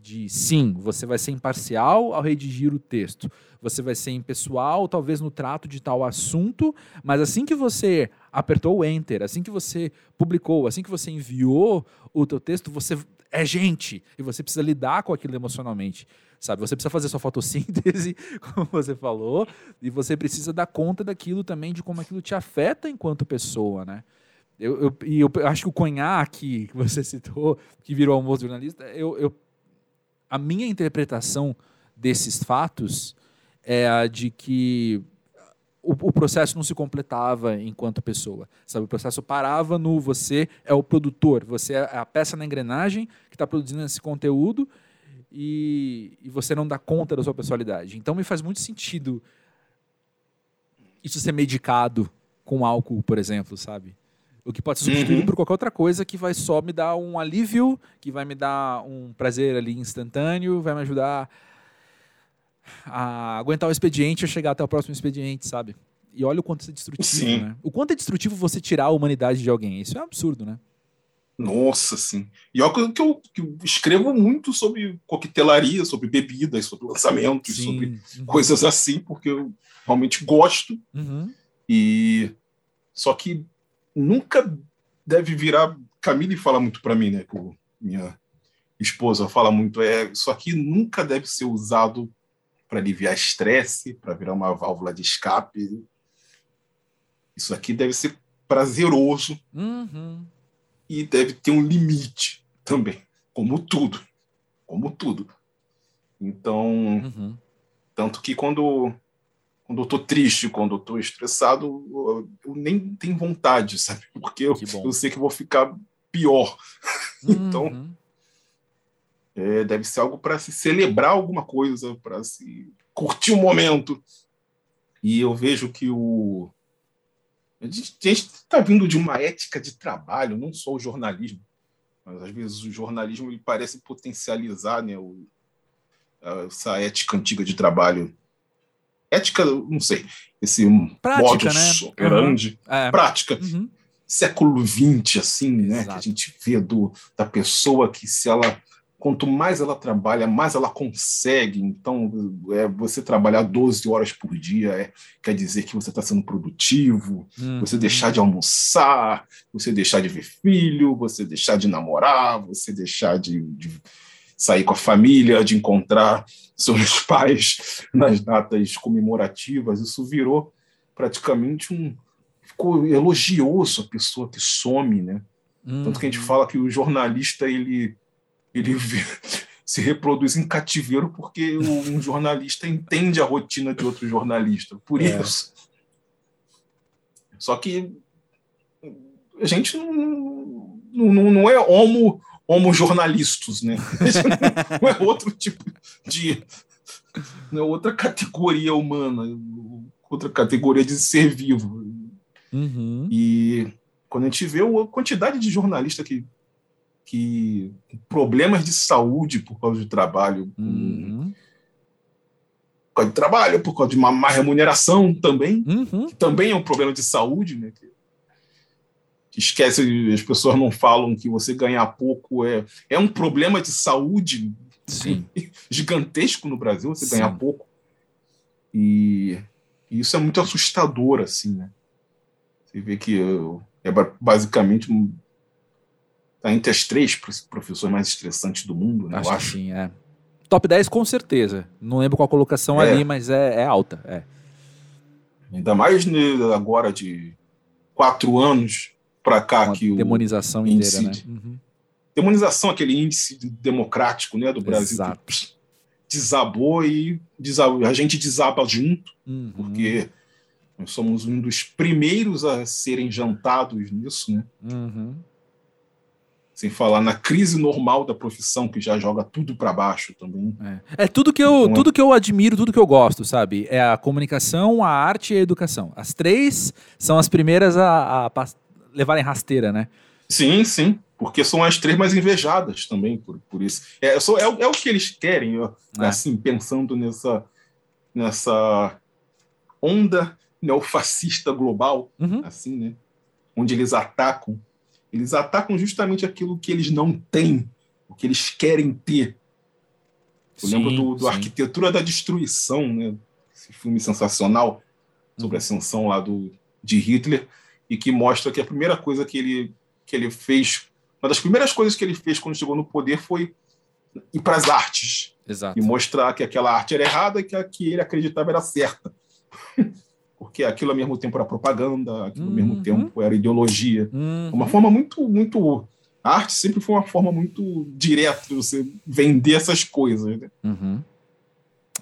de sim, você vai ser imparcial ao redigir o texto. Você vai ser impessoal, talvez no trato de tal assunto, mas assim que você apertou o enter, assim que você publicou, assim que você enviou o teu texto, você é gente e você precisa lidar com aquilo emocionalmente. Sabe, você precisa fazer sua fotossíntese, como você falou, e você precisa dar conta daquilo também, de como aquilo te afeta enquanto pessoa, né? Eu, eu, e eu acho que o conhaque que você citou, que virou almoço jornalista, eu, eu a minha interpretação desses fatos é a de que o, o, processo não se completava enquanto pessoa. Sabe? O processo parava no você é o produtor, você é a peça na engrenagem que está produzindo esse conteúdo e, e, você não dá conta da sua personalidade. Então me faz muito sentido isso ser medicado com álcool, por exemplo, sabe? O que pode ser substituído uhum. por qualquer outra coisa que vai só me dar um alívio, que vai me dar um prazer ali instantâneo, vai me ajudar a aguentar o expediente e chegar até o próximo expediente, sabe? E olha o quanto isso é destrutivo, sim. né? O quanto é destrutivo você tirar a humanidade de alguém. Isso é um absurdo, né? Nossa, sim. E olha que eu, que eu escrevo muito sobre coquetelaria, sobre bebidas, sobre lançamentos, sim. sobre uhum. coisas assim, porque eu realmente gosto. Uhum. E só que nunca deve virar. Camille fala muito para mim, né? Que minha esposa fala muito. É, isso aqui nunca deve ser usado para aliviar estresse, para virar uma válvula de escape. Isso aqui deve ser prazeroso uhum. e deve ter um limite também, como tudo, como tudo. Então, uhum. tanto que quando quando eu tô triste, quando eu tô estressado, eu nem tenho vontade, sabe? Porque eu, eu sei que vou ficar pior. então, uhum. é, deve ser algo para se celebrar alguma coisa, para se curtir o um momento. E eu vejo que o. A gente está vindo de uma ética de trabalho, não só o jornalismo, mas às vezes o jornalismo ele parece potencializar né, o, essa ética antiga de trabalho ética, não sei, esse prática, né? grande, uhum. é. prática. Uhum. Século XX, assim, né? Que a gente vê do, da pessoa que se ela quanto mais ela trabalha, mais ela consegue. Então, é, você trabalhar 12 horas por dia é, quer dizer que você está sendo produtivo, uhum. você deixar de almoçar, você deixar de ver filho, você deixar de namorar, você deixar de, de sair com a família, de encontrar seus pais nas datas comemorativas. Isso virou praticamente um. Ficou elogioso a pessoa que some, né? Uhum. Tanto que a gente uhum. fala que o jornalista ele, ele se reproduz em cativeiro porque um jornalista entende a rotina de outro jornalista. Por é. isso. Só que a gente não, não, não é homo, homo jornalistas, né? não é outro tipo de. Não é outra categoria humana, outra categoria de ser vivo. Uhum. E quando a gente vê a quantidade de jornalista que, que problemas de saúde por causa de trabalho, uhum. por causa de trabalho, por causa de uma má remuneração também, uhum. que também é um problema de saúde, né? Que, esquece, as pessoas não falam que você ganhar pouco é, é um problema de saúde Sim. gigantesco no Brasil, você Sim. ganhar pouco. E, e, isso é muito assustador, assim, né? Você vê que é basicamente tá entre as três profissões mais estressantes do mundo, né? Acho, acho. sim, é. Top 10 com certeza. Não lembro qual a colocação é. ali, mas é, é alta. É. Ainda mais agora de quatro anos para cá Uma que o demonização inteira, né? Uhum. Demonização, aquele índice democrático, né, do Brasil. Exato. Desabou e desabou, a gente desaba junto, uhum. porque nós somos um dos primeiros a serem jantados nisso, né? Uhum. Sem falar na crise normal da profissão, que já joga tudo para baixo também. É. é, tudo, que eu, então, é tudo que eu admiro, tudo que eu gosto, sabe? É a comunicação, a arte e a educação. As três são as primeiras a, a levarem rasteira, né? Sim, sim. Porque são as três mais invejadas também por, por isso. É, é, é, o que eles querem, é. assim, pensando nessa, nessa onda neofascista global, uhum. assim, né? Onde eles atacam. Eles atacam justamente aquilo que eles não têm, o que eles querem ter. Eu sim, lembro do, do Arquitetura da Destruição, né? Esse filme sensacional sobre a ascensão lá do, de Hitler e que mostra que a primeira coisa que ele, que ele fez, uma das primeiras coisas que ele fez quando chegou no poder foi ir para as artes. Exato. E mostrar que aquela arte era errada e que a que ele acreditava era certa. porque aquilo ao mesmo tempo era propaganda, aquilo ao mesmo uhum. tempo era ideologia. Uhum. Uma forma muito, muito. A arte sempre foi uma forma muito direta de você vender essas coisas. Né? Uhum.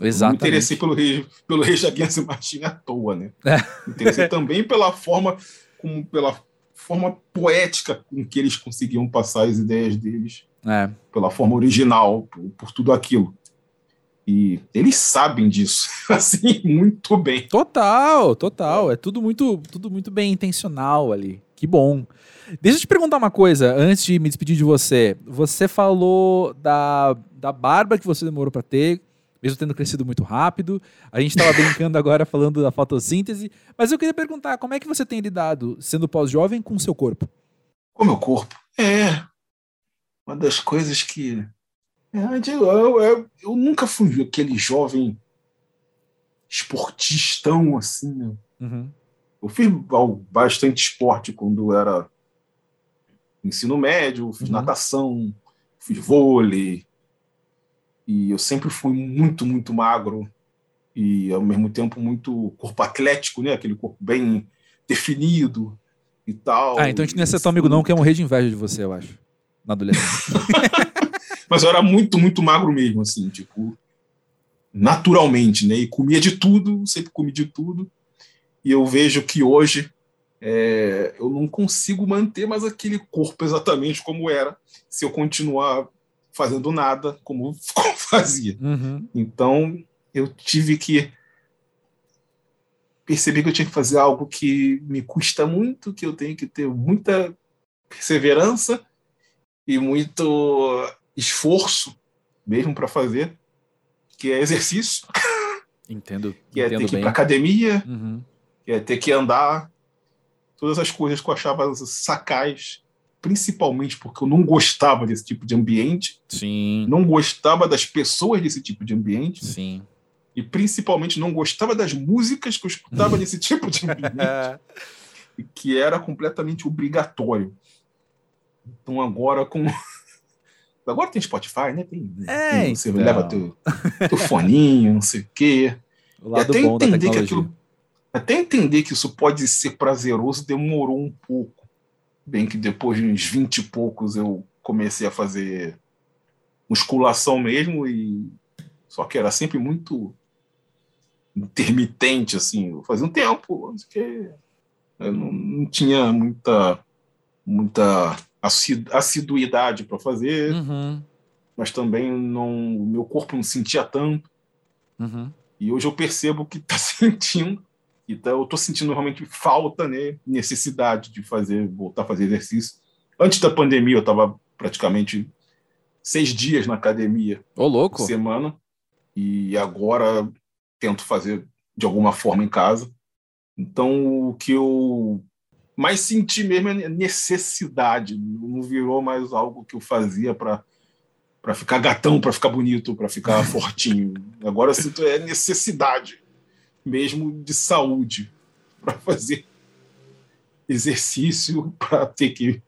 Exatamente. me interessei pelo rei, pelo rei Jaguense Martins à toa, né? É. Me interessei também pela forma, como, pela forma poética com que eles conseguiam passar as ideias deles. É. Pela forma original, por, por tudo aquilo. E eles sabem disso, assim, muito bem. Total, total. É tudo muito, tudo muito bem intencional ali. Que bom. Deixa eu te perguntar uma coisa, antes de me despedir de você. Você falou da, da barba que você demorou para ter, mesmo tendo crescido muito rápido. A gente estava brincando agora falando da fotossíntese. Mas eu queria perguntar, como é que você tem lidado, sendo pós-jovem, com o seu corpo? Com o meu corpo? É. Uma das coisas que é, eu, eu, eu, nunca fui aquele jovem esportistão assim. Né? Uhum. Eu fiz bastante esporte quando era ensino médio, fiz uhum. natação, fiz vôlei. E eu sempre fui muito, muito magro e ao mesmo tempo muito corpo atlético, né? Aquele corpo bem definido e tal. Ah, então a gente não é ser teu amigo não, que é morrer de inveja de você, eu acho. Na adolescência. Mas eu era muito, muito magro mesmo, assim, tipo, naturalmente, né? E comia de tudo, sempre comi de tudo. E eu vejo que hoje é, eu não consigo manter mais aquele corpo exatamente como era se eu continuar fazendo nada como, como fazia. Uhum. Então eu tive que perceber que eu tinha que fazer algo que me custa muito, que eu tenho que ter muita perseverança e muito esforço mesmo para fazer, que é exercício. Entendo. que é ter que ir para academia, uhum. que é ter que andar, todas as coisas que eu achava sacais, principalmente porque eu não gostava desse tipo de ambiente. Sim. Não gostava das pessoas desse tipo de ambiente. Sim. E principalmente não gostava das músicas que eu escutava nesse tipo de ambiente. que era completamente obrigatório. Então agora com Agora tem Spotify, né? Tem, é, tem, você então. leva teu, teu foninho, não sei o quê. O até entender que aquilo, até entender que isso pode ser prazeroso demorou um pouco. Bem que depois de uns 20 e poucos eu comecei a fazer musculação mesmo e só que era sempre muito intermitente assim, fazia um tempo que eu não, não tinha muita muita assiduidade para fazer, uhum. mas também não meu corpo não sentia tanto. Uhum. E hoje eu percebo que está sentindo então eu estou sentindo realmente falta, né, necessidade de fazer, voltar a fazer exercício. Antes da pandemia eu estava praticamente seis dias na academia, Ô, louco. semana, e agora tento fazer de alguma forma em casa. Então o que eu mais senti mesmo é necessidade, não virou mais algo que eu fazia para para ficar gatão, para ficar bonito, para ficar fortinho. Agora eu sinto é necessidade mesmo de saúde, para fazer exercício, para ter que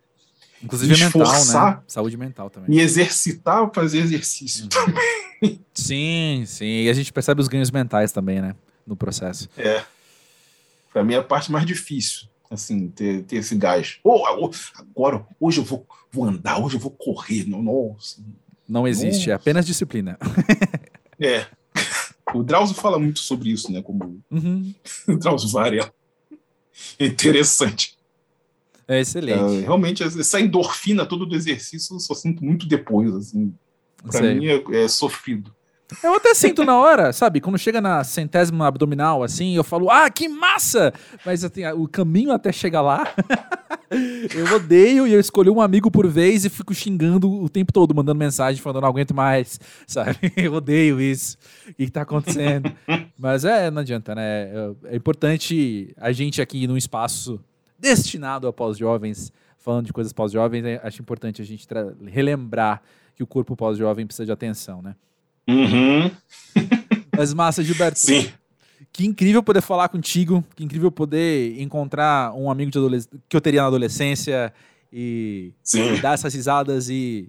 Inclusive me esforçar, mental, né? Saúde mental também. Me exercitar fazer exercício uhum. também. Sim, sim. E a gente percebe os ganhos mentais também, né? No processo. É. Para mim é a parte mais difícil, assim, ter, ter esse gás. Oh, agora, hoje eu vou, vou andar, hoje eu vou correr. Nossa. Não existe, é Nossa. é apenas disciplina. É. O Drauzio fala muito sobre isso, né? Como uhum. o Drauzio Varela. É interessante. É excelente. É, realmente, essa endorfina todo do exercício eu só sinto muito depois. Assim. Pra mim é, é sofrido. Eu até sinto na hora, sabe? Quando chega na centésima abdominal, assim, eu falo, ah, que massa! Mas assim, o caminho até chegar lá, eu odeio e eu escolhi um amigo por vez e fico xingando o tempo todo, mandando mensagem, falando, não aguento mais, sabe? Eu odeio isso. O que, tá acontecendo? Mas é, não adianta, né? É importante a gente aqui num espaço destinado a pós-jovens, falando de coisas pós-jovens, é, acho importante a gente relembrar que o corpo pós-jovem precisa de atenção, né? Uhum. Mas massa, Gilberto. Sim. Que incrível poder falar contigo, que incrível poder encontrar um amigo que eu teria na adolescência e, e, dar essas risadas e,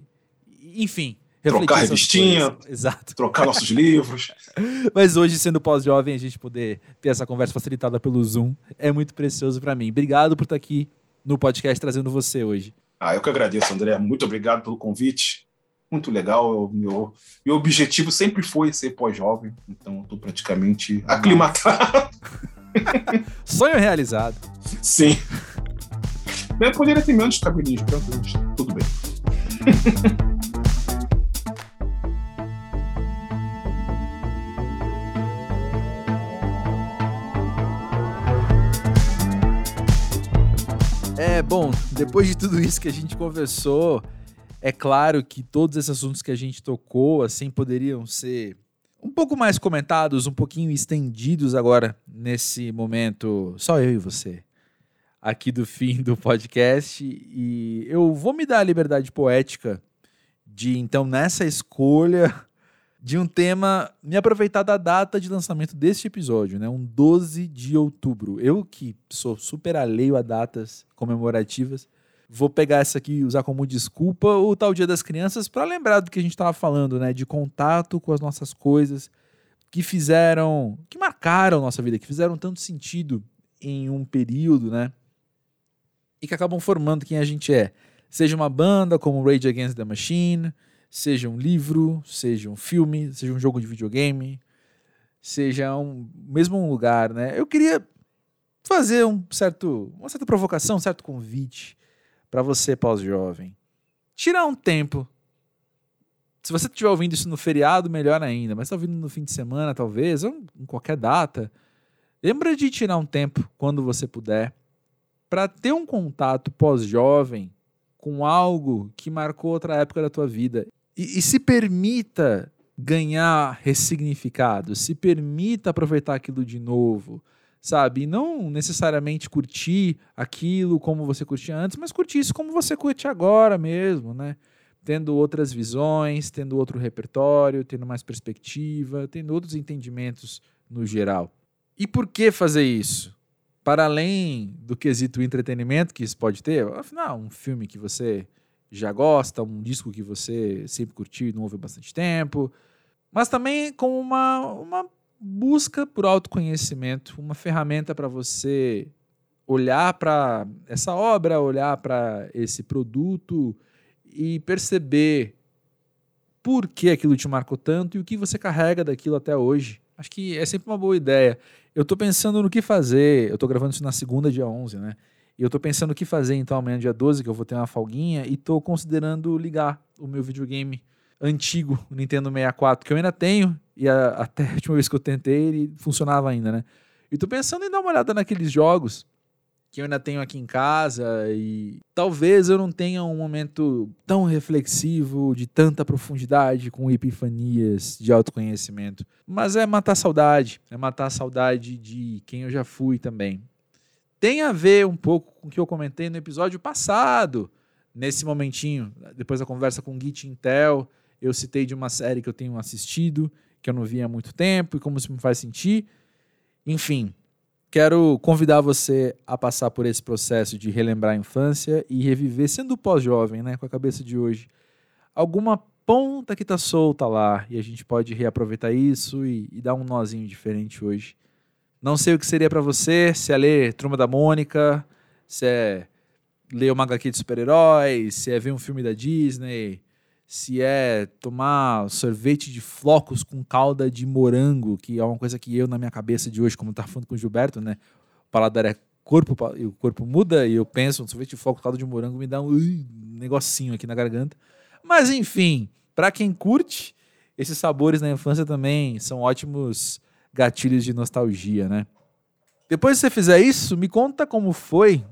enfim. Trocar revistinha, Exato. trocar nossos livros. Mas hoje, sendo pós-jovem, a gente poder ter essa conversa facilitada pelo Zoom é muito precioso para mim. Obrigado por estar aqui no podcast trazendo você hoje. Ah, eu que agradeço, André. Muito obrigado pelo convite muito legal. Meu, meu objetivo sempre foi ser pós-jovem, então estou praticamente aclimatado. Sonho realizado. Sim. Eu poderia ter menos cabelinhos brancos, tudo bem. É, bom, depois de tudo isso que a gente conversou, é claro que todos esses assuntos que a gente tocou, assim, poderiam ser um pouco mais comentados, um pouquinho estendidos agora nesse momento, só eu e você, aqui do fim do podcast. E eu vou me dar a liberdade poética de, então, nessa escolha de um tema, me aproveitar da data de lançamento deste episódio, né? Um 12 de outubro. Eu que sou super alheio a datas comemorativas, vou pegar essa aqui e usar como desculpa o tal Dia das Crianças para lembrar do que a gente estava falando, né? De contato com as nossas coisas que fizeram, que marcaram nossa vida, que fizeram tanto sentido em um período, né? E que acabam formando quem a gente é. Seja uma banda como Rage Against the Machine, seja um livro, seja um filme, seja um jogo de videogame, seja um mesmo um lugar, né? Eu queria fazer um certo, uma certa provocação, um certo convite para você, pós-jovem. Tirar um tempo. Se você estiver ouvindo isso no feriado, melhor ainda, mas está ouvindo no fim de semana, talvez, ou em qualquer data, lembra de tirar um tempo, quando você puder, para ter um contato pós-jovem com algo que marcou outra época da tua vida. E, e se permita ganhar ressignificado, se permita aproveitar aquilo de novo sabe? E não necessariamente curtir aquilo como você curtia antes, mas curtir isso como você curte agora mesmo, né? Tendo outras visões, tendo outro repertório, tendo mais perspectiva, tendo outros entendimentos no geral. E por que fazer isso? Para além do quesito entretenimento que isso pode ter, afinal, um filme que você já gosta, um disco que você sempre curtiu e não ouve há bastante tempo, mas também com uma, uma busca por autoconhecimento, uma ferramenta para você olhar para essa obra, olhar para esse produto e perceber por que aquilo te marcou tanto e o que você carrega daquilo até hoje. Acho que é sempre uma boa ideia. Eu estou pensando no que fazer, eu estou gravando isso na segunda, dia 11, né? E eu estou pensando o que fazer então amanhã, dia 12, que eu vou ter uma folguinha, e estou considerando ligar o meu videogame antigo, Nintendo 64, que eu ainda tenho, e a, até a última vez que eu tentei, ele funcionava ainda, né? E tô pensando em dar uma olhada naqueles jogos que eu ainda tenho aqui em casa e talvez eu não tenha um momento tão reflexivo, de tanta profundidade, com epifanias de autoconhecimento. Mas é matar saudade, é matar saudade de quem eu já fui também. Tem a ver um pouco com o que eu comentei no episódio passado, nesse momentinho, depois da conversa com o Git Intel, eu citei de uma série que eu tenho assistido, que eu não vi há muito tempo e como isso me faz sentir. Enfim, Quero convidar você a passar por esse processo de relembrar a infância e reviver, sendo pós-jovem, né, com a cabeça de hoje, alguma ponta que está solta lá e a gente pode reaproveitar isso e, e, dar um nozinho diferente hoje. Não sei o que seria para você, se é ler Truma da Mônica, se é ler uma HQ de super-heróis, se é ver um filme da Disney, se é tomar sorvete de flocos com calda de morango, que é uma coisa que eu, na minha cabeça de hoje, como eu falando com o Gilberto, né? O paladar é corpo, e o corpo muda, e eu penso, um sorvete de floco com calda de morango me dá um negocinho aqui na garganta. Mas, enfim, para quem curte, esses sabores na infância também são ótimos gatilhos de nostalgia, né? Depois que você fizer isso, me conta como foi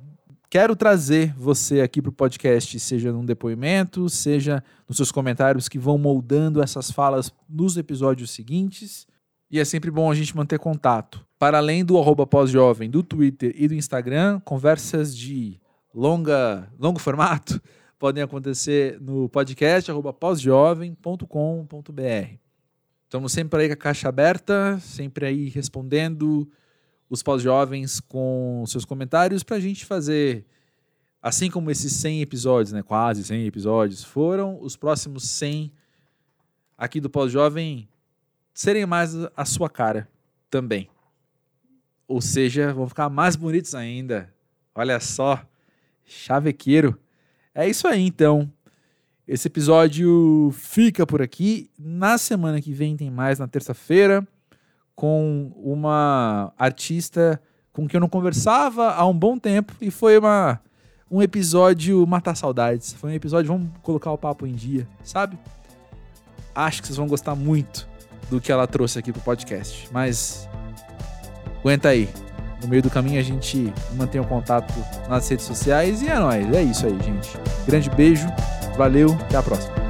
Quero trazer você aqui para o podcast, seja num depoimento, seja nos seus comentários que vão moldando essas falas nos episódios seguintes. E é sempre bom a gente manter contato. Para além do arroba pós-jovem, do Twitter e do Instagram, conversas de longa, longo formato podem acontecer no podcast arroba pós-jovem.com.br. Estamos sempre aí com a caixa aberta, sempre aí respondendo os pós-jovens com seus comentários para a gente fazer, assim como esses 100 episódios, né, quase 100 episódios, foram os próximos 100 aqui do pós-jovem serem mais a sua cara também. Ou seja, vão ficar mais bonitos ainda. Olha só, chavequeiro. É isso aí, então. Esse episódio fica por aqui. Na semana que vem tem mais, na terça-feira com uma artista com quem eu não conversava há um bom tempo e foi uma, um episódio matar saudades. Foi um episódio, vamos colocar o papo em dia, sabe? Acho que vocês vão gostar muito do que ela trouxe aqui pro podcast, mas aguenta aí. No meio do caminho a gente mantém o contato nas redes sociais e é nóis. É isso aí, gente. Grande beijo, valeu, até a próxima.